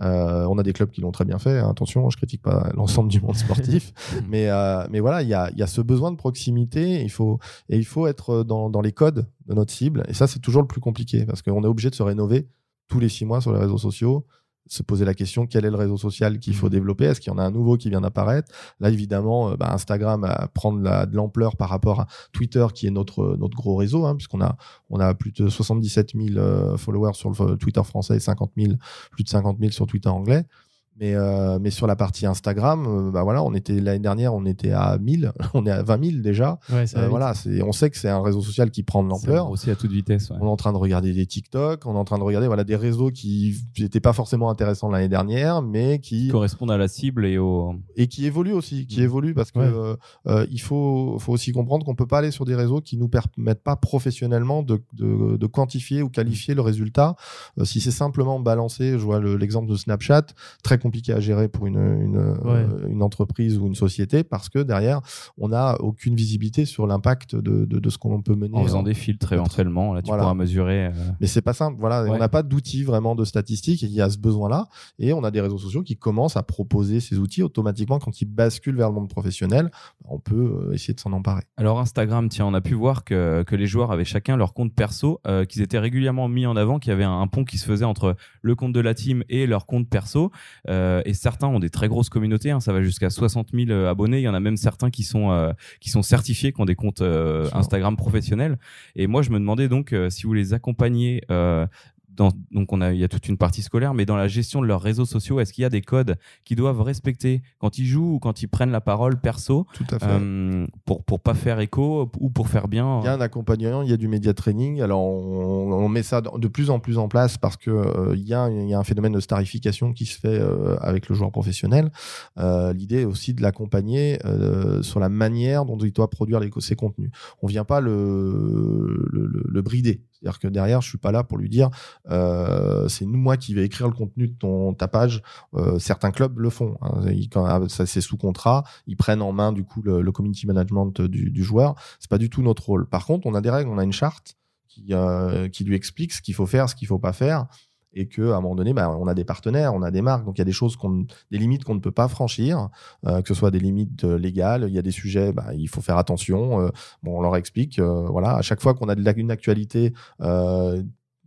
Euh, on a des clubs qui l'ont très bien fait, hein, attention, je critique pas l'ensemble du monde sportif, mais, euh, mais voilà, il y a, y a ce besoin de proximité, il faut, et il faut être dans, dans les codes de notre cible. Et ça, c'est toujours le plus compliqué parce qu'on est obligé de se rénover tous les six mois sur les réseaux sociaux. Se poser la question quel est le réseau social qu'il faut développer? Est-ce qu'il y en a un nouveau qui vient d'apparaître? Là, évidemment, euh, bah, Instagram va prendre la- de l'ampleur par rapport à Twitter, qui est notre, notre gros réseau, hein, puisqu'on a, on a plus de 77 000 euh, followers sur le Twitter français et 50 000, plus de 50 000 sur Twitter anglais. Mais, euh, mais sur la partie Instagram, euh, bah voilà, on était l'année dernière, on était à 1000, on est à 20 000 déjà. Ouais, Euh, voilà, c'est, on sait que c'est un réseau social qui prend de l'ampleur. aussi à toute vitesse. ouais. On est en train de regarder des TikTok, on est en train de regarder voilà des réseaux qui n'étaient pas forcément intéressants l'année dernière, mais qui Qui correspondent à la cible et au. et qui évoluent aussi, qui Mm. évoluent parce que Ouais. euh, euh, il faut faut aussi comprendre qu'on peut pas aller sur des réseaux qui nous permettent pas professionnellement de, de, de quantifier ou qualifier le résultat. Euh, si c'est simplement balancé, je vois le- l'exemple de Snapchat, très compliqué à gérer pour une une, euh, une entreprise ou une société parce que derrière on n'a aucune visibilité sur l'impact de, de, de ce qu'on peut mener. En faisant des filtres éventuellement, là tu Voilà. pourras mesurer. euh, Mais c'est pas simple. Voilà, Ouais. on n'a pas d'outils vraiment de statistiques et il y a ce besoin-là. Et on a des réseaux sociaux qui commencent à proposer ces outils automatiquement quand ils basculent vers le monde professionnel. On peut euh, essayer de s'en emparer. Alors Instagram, tiens, on a pu voir que, que les joueurs avaient chacun leur compte perso, euh, qu'ils étaient régulièrement mis en avant, qu'il y avait un, un pont qui se faisait entre le compte de la team et leur compte perso. Euh, et certains ont des très grosses communautés, hein, ça va jusqu'à 60 000 euh, abonnés. Il y en a même certains qui sont euh, qui sont certifiés, qui ont des comptes euh. Instagram professionnels. Et moi, je me demandais donc euh, si vous les accompagnez. Dans, donc on a, il y a toute une partie scolaire, mais dans la gestion de leurs réseaux sociaux, est-ce qu'il y a des codes qu'ils doivent respecter quand ils jouent ou quand ils prennent la parole perso Tout à fait. euh, pour pour pas faire écho ou pour faire bien. Il y a un accompagnement, il y a du média training. Alors, on, on met ça de plus en plus en place parce que euh, il, y a, il y a un phénomène de starification qui se fait euh, avec le joueur professionnel. Euh, L'idée est aussi de l'accompagner euh, sur la manière dont il doit produire les, ses contenus. On vient pas le, le, le- le brider. C'est-à-dire que derrière, je suis pas là pour lui dire euh, c'est moi qui vais écrire le contenu de ton ta page. Euh, certains clubs le font. hein. Ça c'est sous contrat, ils prennent en main du coup le, community management du, du joueur. C'est pas du tout notre rôle. Par contre, on a des règles, on a une charte qui euh, lui explique ce qu'il faut faire, ce qu'il faut pas faire. Et que à un moment donné, bah, on a des partenaires, on a des marques, donc il y a des choses, qu'on, des limites qu'on ne peut pas franchir, euh, que ce soit des limites euh, légales. Il y a des sujets, bah, il faut faire attention. euh, bon, on leur explique. voilà, à chaque fois qu'on a de une actualité,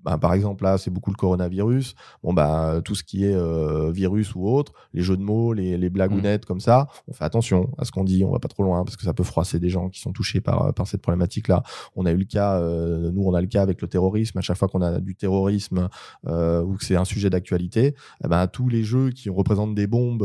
bah, par exemple là, c'est beaucoup le coronavirus. Bon bah tout ce qui est euh, virus ou autre, les jeux de mots, les, les blagounettes comme ça, on fait attention à ce qu'on dit. On va pas trop loin parce que ça peut froisser des gens qui sont touchés par par cette problématique-là. On a eu le cas, euh, nous on a le cas avec le terrorisme. À chaque fois qu'on a du terrorisme euh, ou que c'est un sujet d'actualité, eh ben tous les jeux qui représentent des bombes,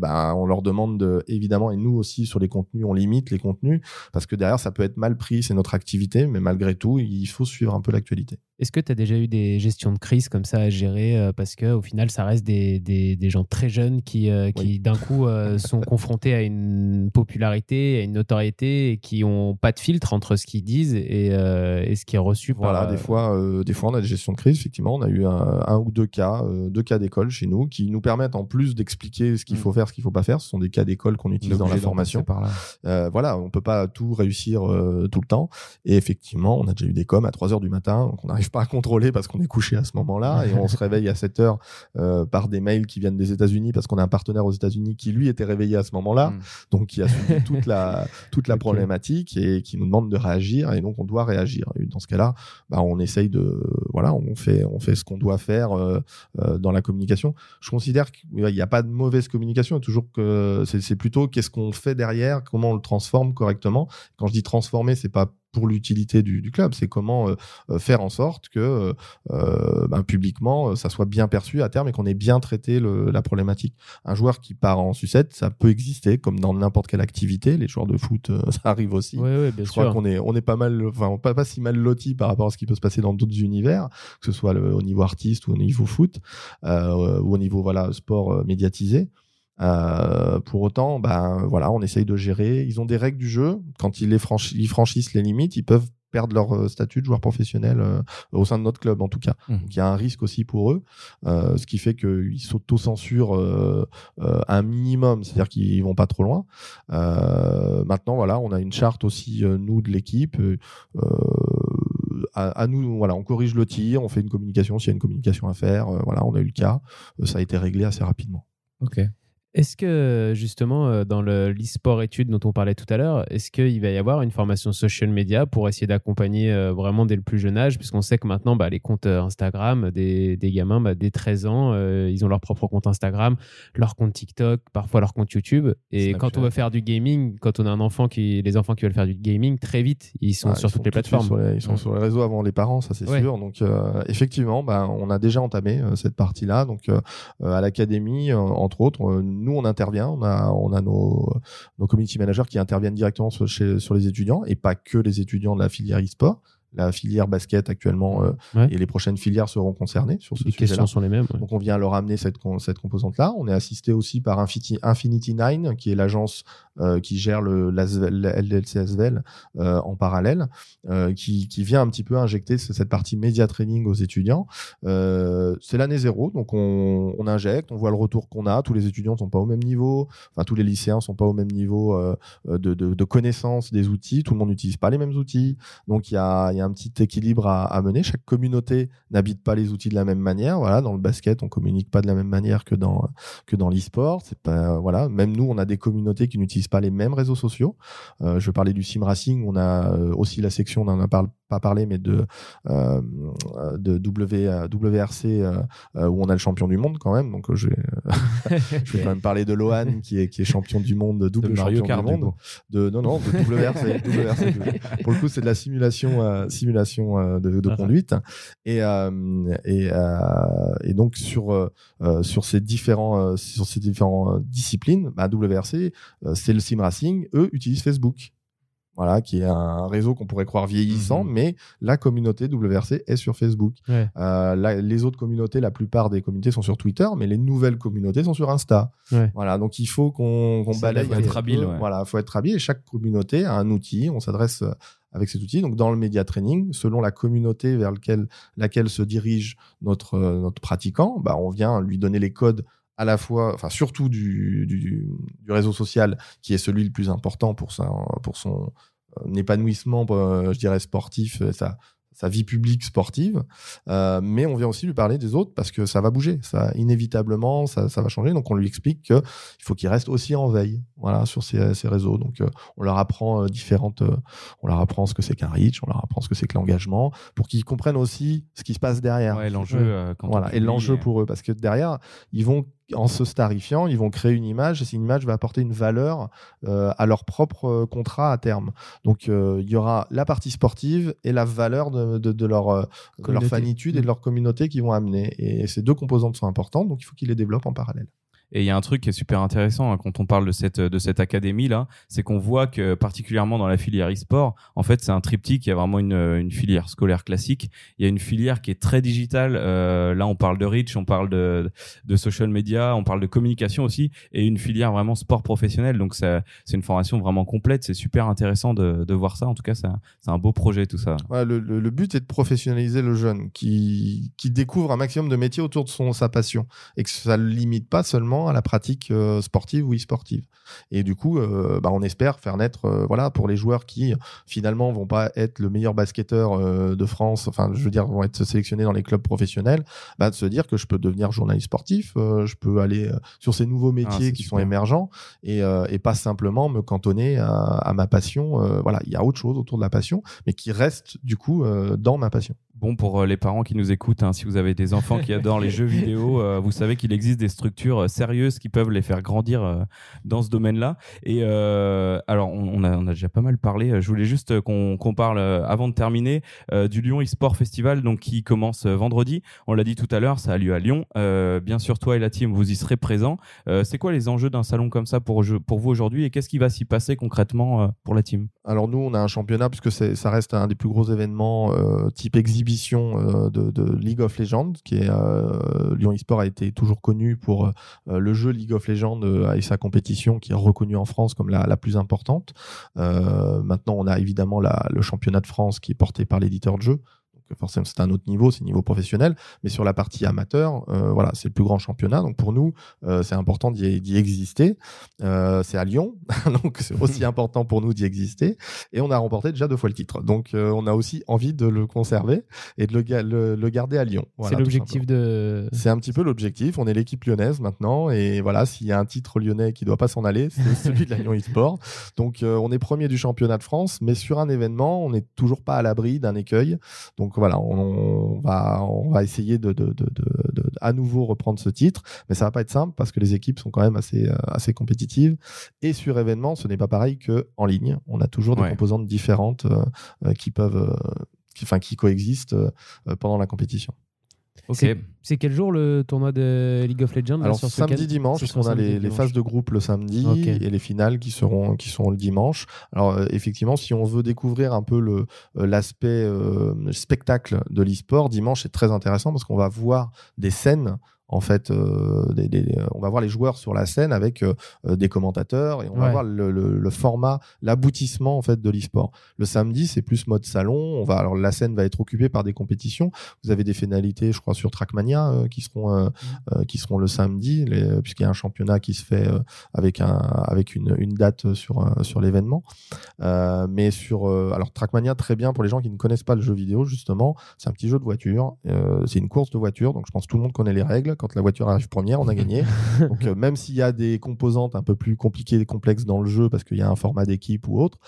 ben, on leur demande de, évidemment et nous aussi sur les contenus, on limite les contenus parce que derrière ça peut être mal pris, c'est notre activité, mais malgré tout il faut suivre un peu l'actualité. Est-ce que tu as déjà eu des gestions de crise comme ça à gérer euh, Parce qu'au final, ça reste des, des, des gens très jeunes qui, euh, qui Oui. d'un coup, euh, sont confrontés à une popularité, à une notoriété et qui n'ont pas de filtre entre ce qu'ils disent et, euh, et ce qui est reçu Voilà, par. des euh, fois, euh, des fois, on a des gestions de crise. Effectivement, on a eu un, un ou deux cas, euh, deux cas d'école chez nous, qui nous permettent en plus d'expliquer ce qu'il Mm. faut faire, ce qu'il faut pas faire. Ce sont des cas d'école qu'on utilise dans la formation. passer Par là. Euh, voilà, on peut pas tout réussir euh, tout le temps. Et effectivement, on a déjà eu des coms à 3 heures du matin qu'on n'arrive pas à contrôler parce qu'on est couché à ce moment-là et on se réveille à 7 heures euh, par des mails qui viennent des États-Unis parce qu'on a un partenaire aux États-Unis qui lui était réveillé à ce moment-là, Mm. donc qui a toute la toute la problématique et qui nous demande de réagir et donc on doit réagir. Et dans ce cas-là, bah, on essaye de voilà, on fait on fait ce qu'on doit faire euh, euh, dans la communication. Je considère qu'il n'y a pas de mauvaise communication, toujours que c'est c'est plutôt qu'est-ce qu'on fait derrière, comment on le transforme correctement. Quand je dis transformer, c'est pas pour l'utilité du, du club, c'est comment euh, euh, faire en sorte que euh, ben, publiquement ça soit bien perçu à terme et qu'on ait bien traité le- la problématique. Un joueur qui part en sucette, ça peut exister comme dans n'importe quelle activité. Les joueurs de foot, ça arrive aussi. Ouais, ouais, bien Je sûr. crois qu'on est, on est pas mal, enfin, pas, pas si mal loti par rapport à ce qui peut se passer dans d'autres univers, que ce soit le- au niveau artiste ou au niveau foot, euh, ou au niveau voilà sport euh, médiatisé. Euh, pour autant, ben voilà, on essaye de gérer. Ils ont des règles du jeu. Quand ils les franchi- ils franchissent les limites, ils peuvent perdre leur euh, statut de joueur professionnel euh, au sein de notre club en tout cas. Mhm. Donc il y a un risque aussi pour eux, euh, ce qui fait qu'ils s'auto-censurent euh, un minimum, c'est-à-dire qu'ils vont pas trop loin. Maintenant voilà, on a une charte aussi nous de l'équipe. à, à nous, voilà, on corrige le tir, on fait une communication s'il y a une communication à faire. voilà, on a eu le cas, ça a été réglé assez rapidement. Ok. Est-ce que justement euh, dans le l'e-sport études dont on parlait tout à l'heure, est-ce qu'il va y avoir une formation social media pour essayer d'accompagner euh, vraiment dès le plus jeune âge? Puisqu'on sait que maintenant bah, les comptes euh, Instagram des, des gamins bah, dès 13 ans, ils ont leur propre compte Instagram, leur compte TikTok, parfois leur compte YouTube. Et Snapchat. quand on veut faire du gaming, quand on a un enfant qui, les enfants qui veulent faire du gaming, très vite ils sont Ah, sur ils toutes les plateformes. sur les- ils sont Mm. sur les réseaux avant les parents, ça c'est Ouais. sûr. Donc euh, effectivement, bah, on a déjà entamé euh, cette partie-là. Donc à l'académie, entre autres, euh, nous on intervient. On a, nos, community managers qui interviennent directement sur les étudiants et pas que les étudiants de la filière e-sport. La filière basket actuellement euh, Ouais. et les prochaines filières seront concernées sur ce Les sujet-là. questions sont les mêmes. ouais. Donc on vient leur amener cette, cette composante-là. On est assisté aussi par Infinity, Infinity Nine, qui est l'agence euh, qui gère le l'Asvel- le LDLC Asvel euh, en parallèle, euh, qui, qui vient un petit peu injecter ce- cette partie média training aux étudiants. C'est l'année zéro, donc on, on injecte, on voit le retour qu'on a. Tous les étudiants ne sont pas au même niveau, enfin tous les lycéens sont pas au même niveau de, de, de connaissance des outils. Tout le monde n'utilise pas les mêmes outils, donc il y a, y a un petit équilibre à, mener. Chaque communauté n'habite pas les outils de la même manière. Voilà, dans le basket, on communique pas de la même manière que dans que dans l'e-sport. Voilà. Même nous, on a des communautés qui n'utilisent pas les mêmes réseaux sociaux. Euh, je parler du sim racing. On a euh, aussi la section, on n'en a par- pas parlé, mais de euh, de w, WRC euh, euh, où on a le champion du monde quand même. Donc je vais, je vais quand même parler de Lohan qui est qui est champion du monde, double De Mario champion du monde de non non de WRC, WRC. pour le coup c'est de la simulation euh, simulation de, de Ah. conduite et et, et donc sur sur ces différents sur ces différents euh, disciplines bah, WRC c'est le sim racing eux utilisent Facebook voilà, qui est un réseau qu'on pourrait croire vieillissant, Mhm. mais la communauté WRC est sur Facebook. Ouais. Euh, la- les autres communautés, la plupart des communautés sont sur Twitter, mais les nouvelles communautés sont sur Insta. Ouais. Voilà, donc il faut qu'on balaye. là, faut être habile, ouais. Voilà, faut être habile. Et chaque communauté a un outil. On s'adresse euh, avec cet outil. Donc dans le média training, selon la communauté vers lequel, laquelle se dirige notre euh, notre pratiquant, bah on vient lui donner les codes à la fois, enfin surtout du, du, du réseau social qui est celui le plus important pour sa, pour son euh, épanouissement, euh, je dirais sportif, et sa sa vie publique sportive, Euh, mais on vient aussi lui parler des autres parce que ça va bouger, ça inévitablement, ça, ça va changer. Donc on lui explique que il faut qu'il reste aussi en veille, voilà, sur ces, ces réseaux. Donc euh, on leur apprend euh, différentes, euh, on leur apprend ce que c'est qu'un reach, on leur apprend ce que c'est que l'engagement, pour qu'ils comprennent aussi ce qui se passe derrière. Ouais, l'enjeu. Euh, Voilà, et l'enjeu euh, pour eux, parce que derrière, ils vont, en se starifiant, ils vont créer une image, et cette image va apporter une valeur euh, à leur propre euh, contrat à terme. Donc, euh, il y aura la partie sportive et la valeur de, de, de leur, de leur fanitude et de leur communauté qui vont amener. Et ces deux composantes sont importantes, donc il faut qu'ils les développent en parallèle. Et il y a un truc qui est super intéressant hein, quand on parle de cette de cette académie là, c'est qu'on voit que particulièrement dans la filière e-sport, en fait, c'est un triptyque. Il y a vraiment une, une filière scolaire classique. Il y a une filière qui est très digitale. Euh, là, on parle de reach, on parle de de social media, on parle de communication aussi, et une filière vraiment sport professionnel. Donc c'est une formation vraiment complète. C'est super intéressant de, de voir ça. En tout cas, c'est un beau projet tout ça. Le- le but est de professionnaliser le jeune qui, qui découvre un maximum de métiers autour de son, sa passion et que ça ne le limite pas seulement à la pratique euh, sportive ou e-sportive. Et du coup, euh, bah, on espère faire naître, euh, voilà, pour les joueurs qui finalement vont pas être le meilleur basketteur de France, enfin, je veux dire, vont être sélectionnés dans les clubs professionnels, bah, de se dire que je peux devenir journaliste sportif, je peux aller sur ces nouveaux métiers c'est qui sont émergents et, et pas simplement me cantonner à, à ma passion. voilà, il y a autre chose autour de la passion, mais qui reste du coup dans ma passion. Bon, pour euh, les parents qui nous écoutent, hein, si vous avez des enfants qui adorent les jeux vidéo, euh, vous savez qu'il existe des structures euh, sérieuses qui peuvent les faire grandir euh, dans ce domaine-là. Et euh, alors, on, on a, on a déjà pas mal parlé. Je voulais juste qu'on parle, avant de terminer, du Lyon eSport Festival, donc qui commence vendredi. On l'a dit tout à l'heure, ça a lieu à Lyon. Bien sûr, toi et la team, vous y serez présents. C'est quoi les enjeux d'un salon comme ça pour, vous aujourd'hui et qu'est-ce qui va s'y passer concrètement pour la team? Alors nous, on a un championnat puisque ça reste un des plus gros événements euh, type exhibition euh, de, League of Legends, qui est euh, Lyon eSport a été toujours connu pour le jeu League of Legends et sa compétition qui est reconnue en France comme la, plus importante. Maintenant, on a évidemment le championnat de France qui est porté par l'éditeur de jeu. Donc, forcément c'est un autre niveau, c'est niveau professionnel, mais sur la partie amateur, euh, voilà, c'est le plus grand championnat. Donc pour nous, euh, c'est important d'y exister. Euh, c'est à Lyon, donc c'est aussi important pour nous d'y exister. Et on a remporté déjà deux fois le titre. Donc on a aussi envie de le conserver et de le, ga- le- le garder à Lyon. Voilà, c'est l'objectif de. C'est un petit peu l'objectif. On est l'équipe lyonnaise maintenant. Et voilà, s'il y a un titre lyonnais qui doit pas s'en aller, c'est celui de la Lyon eSport. Donc, on est premier du championnat de France, mais sur un événement, on n'est toujours pas à l'abri d'un écueil. Donc, voilà, on, on va, on va essayer de, de, de, de- de- à nouveau reprendre ce titre. Mais ça va pas être simple parce que les équipes sont quand même assez, euh, assez compétitives. Et sur événement, ce n'est pas pareil qu'en ligne. On a toujours des Ouais. composantes différentes euh, euh, qui peuvent, euh, qui, enfin, qui coexistent euh, pendant la compétition. Ok. C'est- quel jour le tournoi de League of Legends là, Alors sur samedi dimanche, Ce parce qu'on sera a les, les dimanche. phases de groupe le samedi et les finales qui seront qui seront le dimanche. Alors euh, effectivement, si on veut découvrir un peu le euh, l'aspect euh, spectacle de l'e-sport, dimanche c'est très intéressant parce qu'on va voir des scènes. En fait, euh, des- des- on va voir les joueurs sur la scène avec euh, des commentateurs et on va voir le, le- le format, l'aboutissement en fait de l'e-sport. Le samedi, c'est plus mode salon. On va alors la scène va être occupée par des compétitions. Vous avez des finalités, je crois, sur Trackmania euh, qui seront euh, euh, qui seront le samedi, puisqu'il y a un championnat qui se fait avec un avec une, une date sur sur l'événement. Mais sur alors Trackmania très bien pour les gens qui ne connaissent pas le jeu vidéo justement, c'est un petit jeu de voiture, c'est une course de voiture, donc je pense que tout le monde connaît les règles. Quand la voiture arrive première, on a gagné. donc même s'il y a des composantes un peu plus compliquées et complexes dans le jeu parce qu'il y a un format d'équipe ou autre,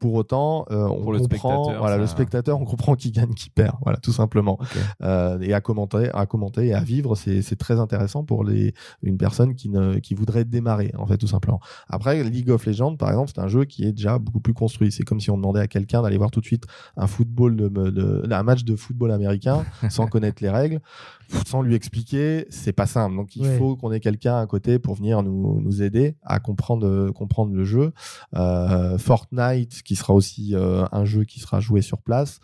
pour autant on Pour le comprend spectateur, voilà le spectateur on comprend qui gagne qui perd voilà tout simplement euh, et à commenter, à commenter et à vivre, c'est très intéressant pour les, une personne qui, ne, qui voudrait démarrer, en fait, tout simplement. Après, League of Legends, par exemple, c'est un jeu qui est déjà beaucoup plus construit. C'est comme si on demandait à quelqu'un d'aller voir tout de suite un football, de, de- un match de football américain sans connaître les règles, sans lui expliquer, c'est pas simple. Donc, il Ouais. faut qu'on ait quelqu'un à côté pour venir nous, nous aider à comprendre, comprendre le jeu. Euh, Fortnite, qui sera aussi euh, un jeu qui sera joué sur place.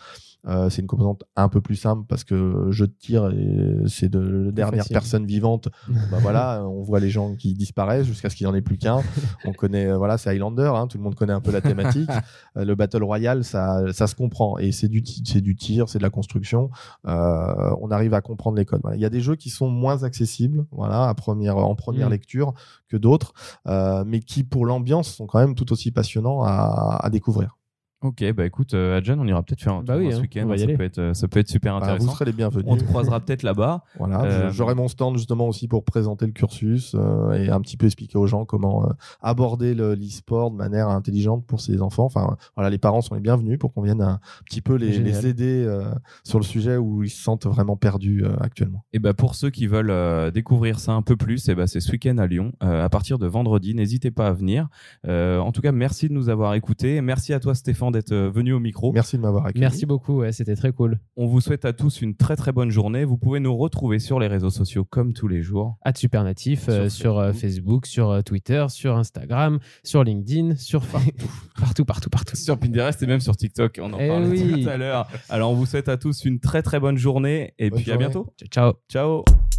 Euh, c'est une composante un peu plus simple parce que jeu de tir, et c'est de la dernière facile. personne vivante. bah voilà, on voit les gens qui disparaissent jusqu'à ce qu'il n'y en ait plus qu'un. On connaît, euh, voilà, c'est Highlander, hein, tout le monde connaît un peu la thématique. Euh, le Battle Royale, ça, ça se comprend et c'est du, c'est du tir, c'est de la construction. Euh, on arrive à comprendre les codes. Voilà. Il y a des jeux qui sont moins accessibles, voilà, à première, en première Mm. lecture que d'autres, euh, mais qui pour l'ambiance sont quand même tout aussi passionnants à, à découvrir. Ok, bah écoute, euh, Adjan, on ira peut-être faire un Bah tour oui, ce hein, week-end. ça, peut être, euh, ça peut être super Bah, intéressant. vous serez les bienvenus. on te croisera peut-être là-bas. Voilà, Euh, j'aurai mon stand justement aussi pour présenter le cursus euh, et un petit peu expliquer aux gens comment euh, aborder le- l'e-sport de manière intelligente pour ses enfants. Enfin, voilà, les parents sont les bienvenus pour qu'on vienne un petit peu les, les aider euh, sur le sujet où ils se sentent vraiment perdus euh, actuellement. Et bah pour ceux qui veulent euh, découvrir ça un peu plus, et bah c'est ce week-end à Lyon, euh, à partir de vendredi. N'hésitez pas à venir. Euh, en tout cas, merci de nous avoir écoutés. Merci à toi, Stéphane, d'être euh, venu au micro. Merci de m'avoir accueilli. Merci beaucoup, ouais, c'était très cool. On vous souhaite à tous une très très bonne journée. Vous pouvez nous retrouver sur les réseaux sociaux comme tous les jours. At Supernatif, euh, Sur euh, Facebook, sur euh, Twitter, sur Instagram, sur LinkedIn, sur partout, partout, partout, partout. Sur Pinterest et même sur TikTok. On en Eh parlait oui. tout à l'heure. Alors on vous souhaite à tous une très très bonne journée et Bonne puis à bientôt. Ciao, ciao. Ciao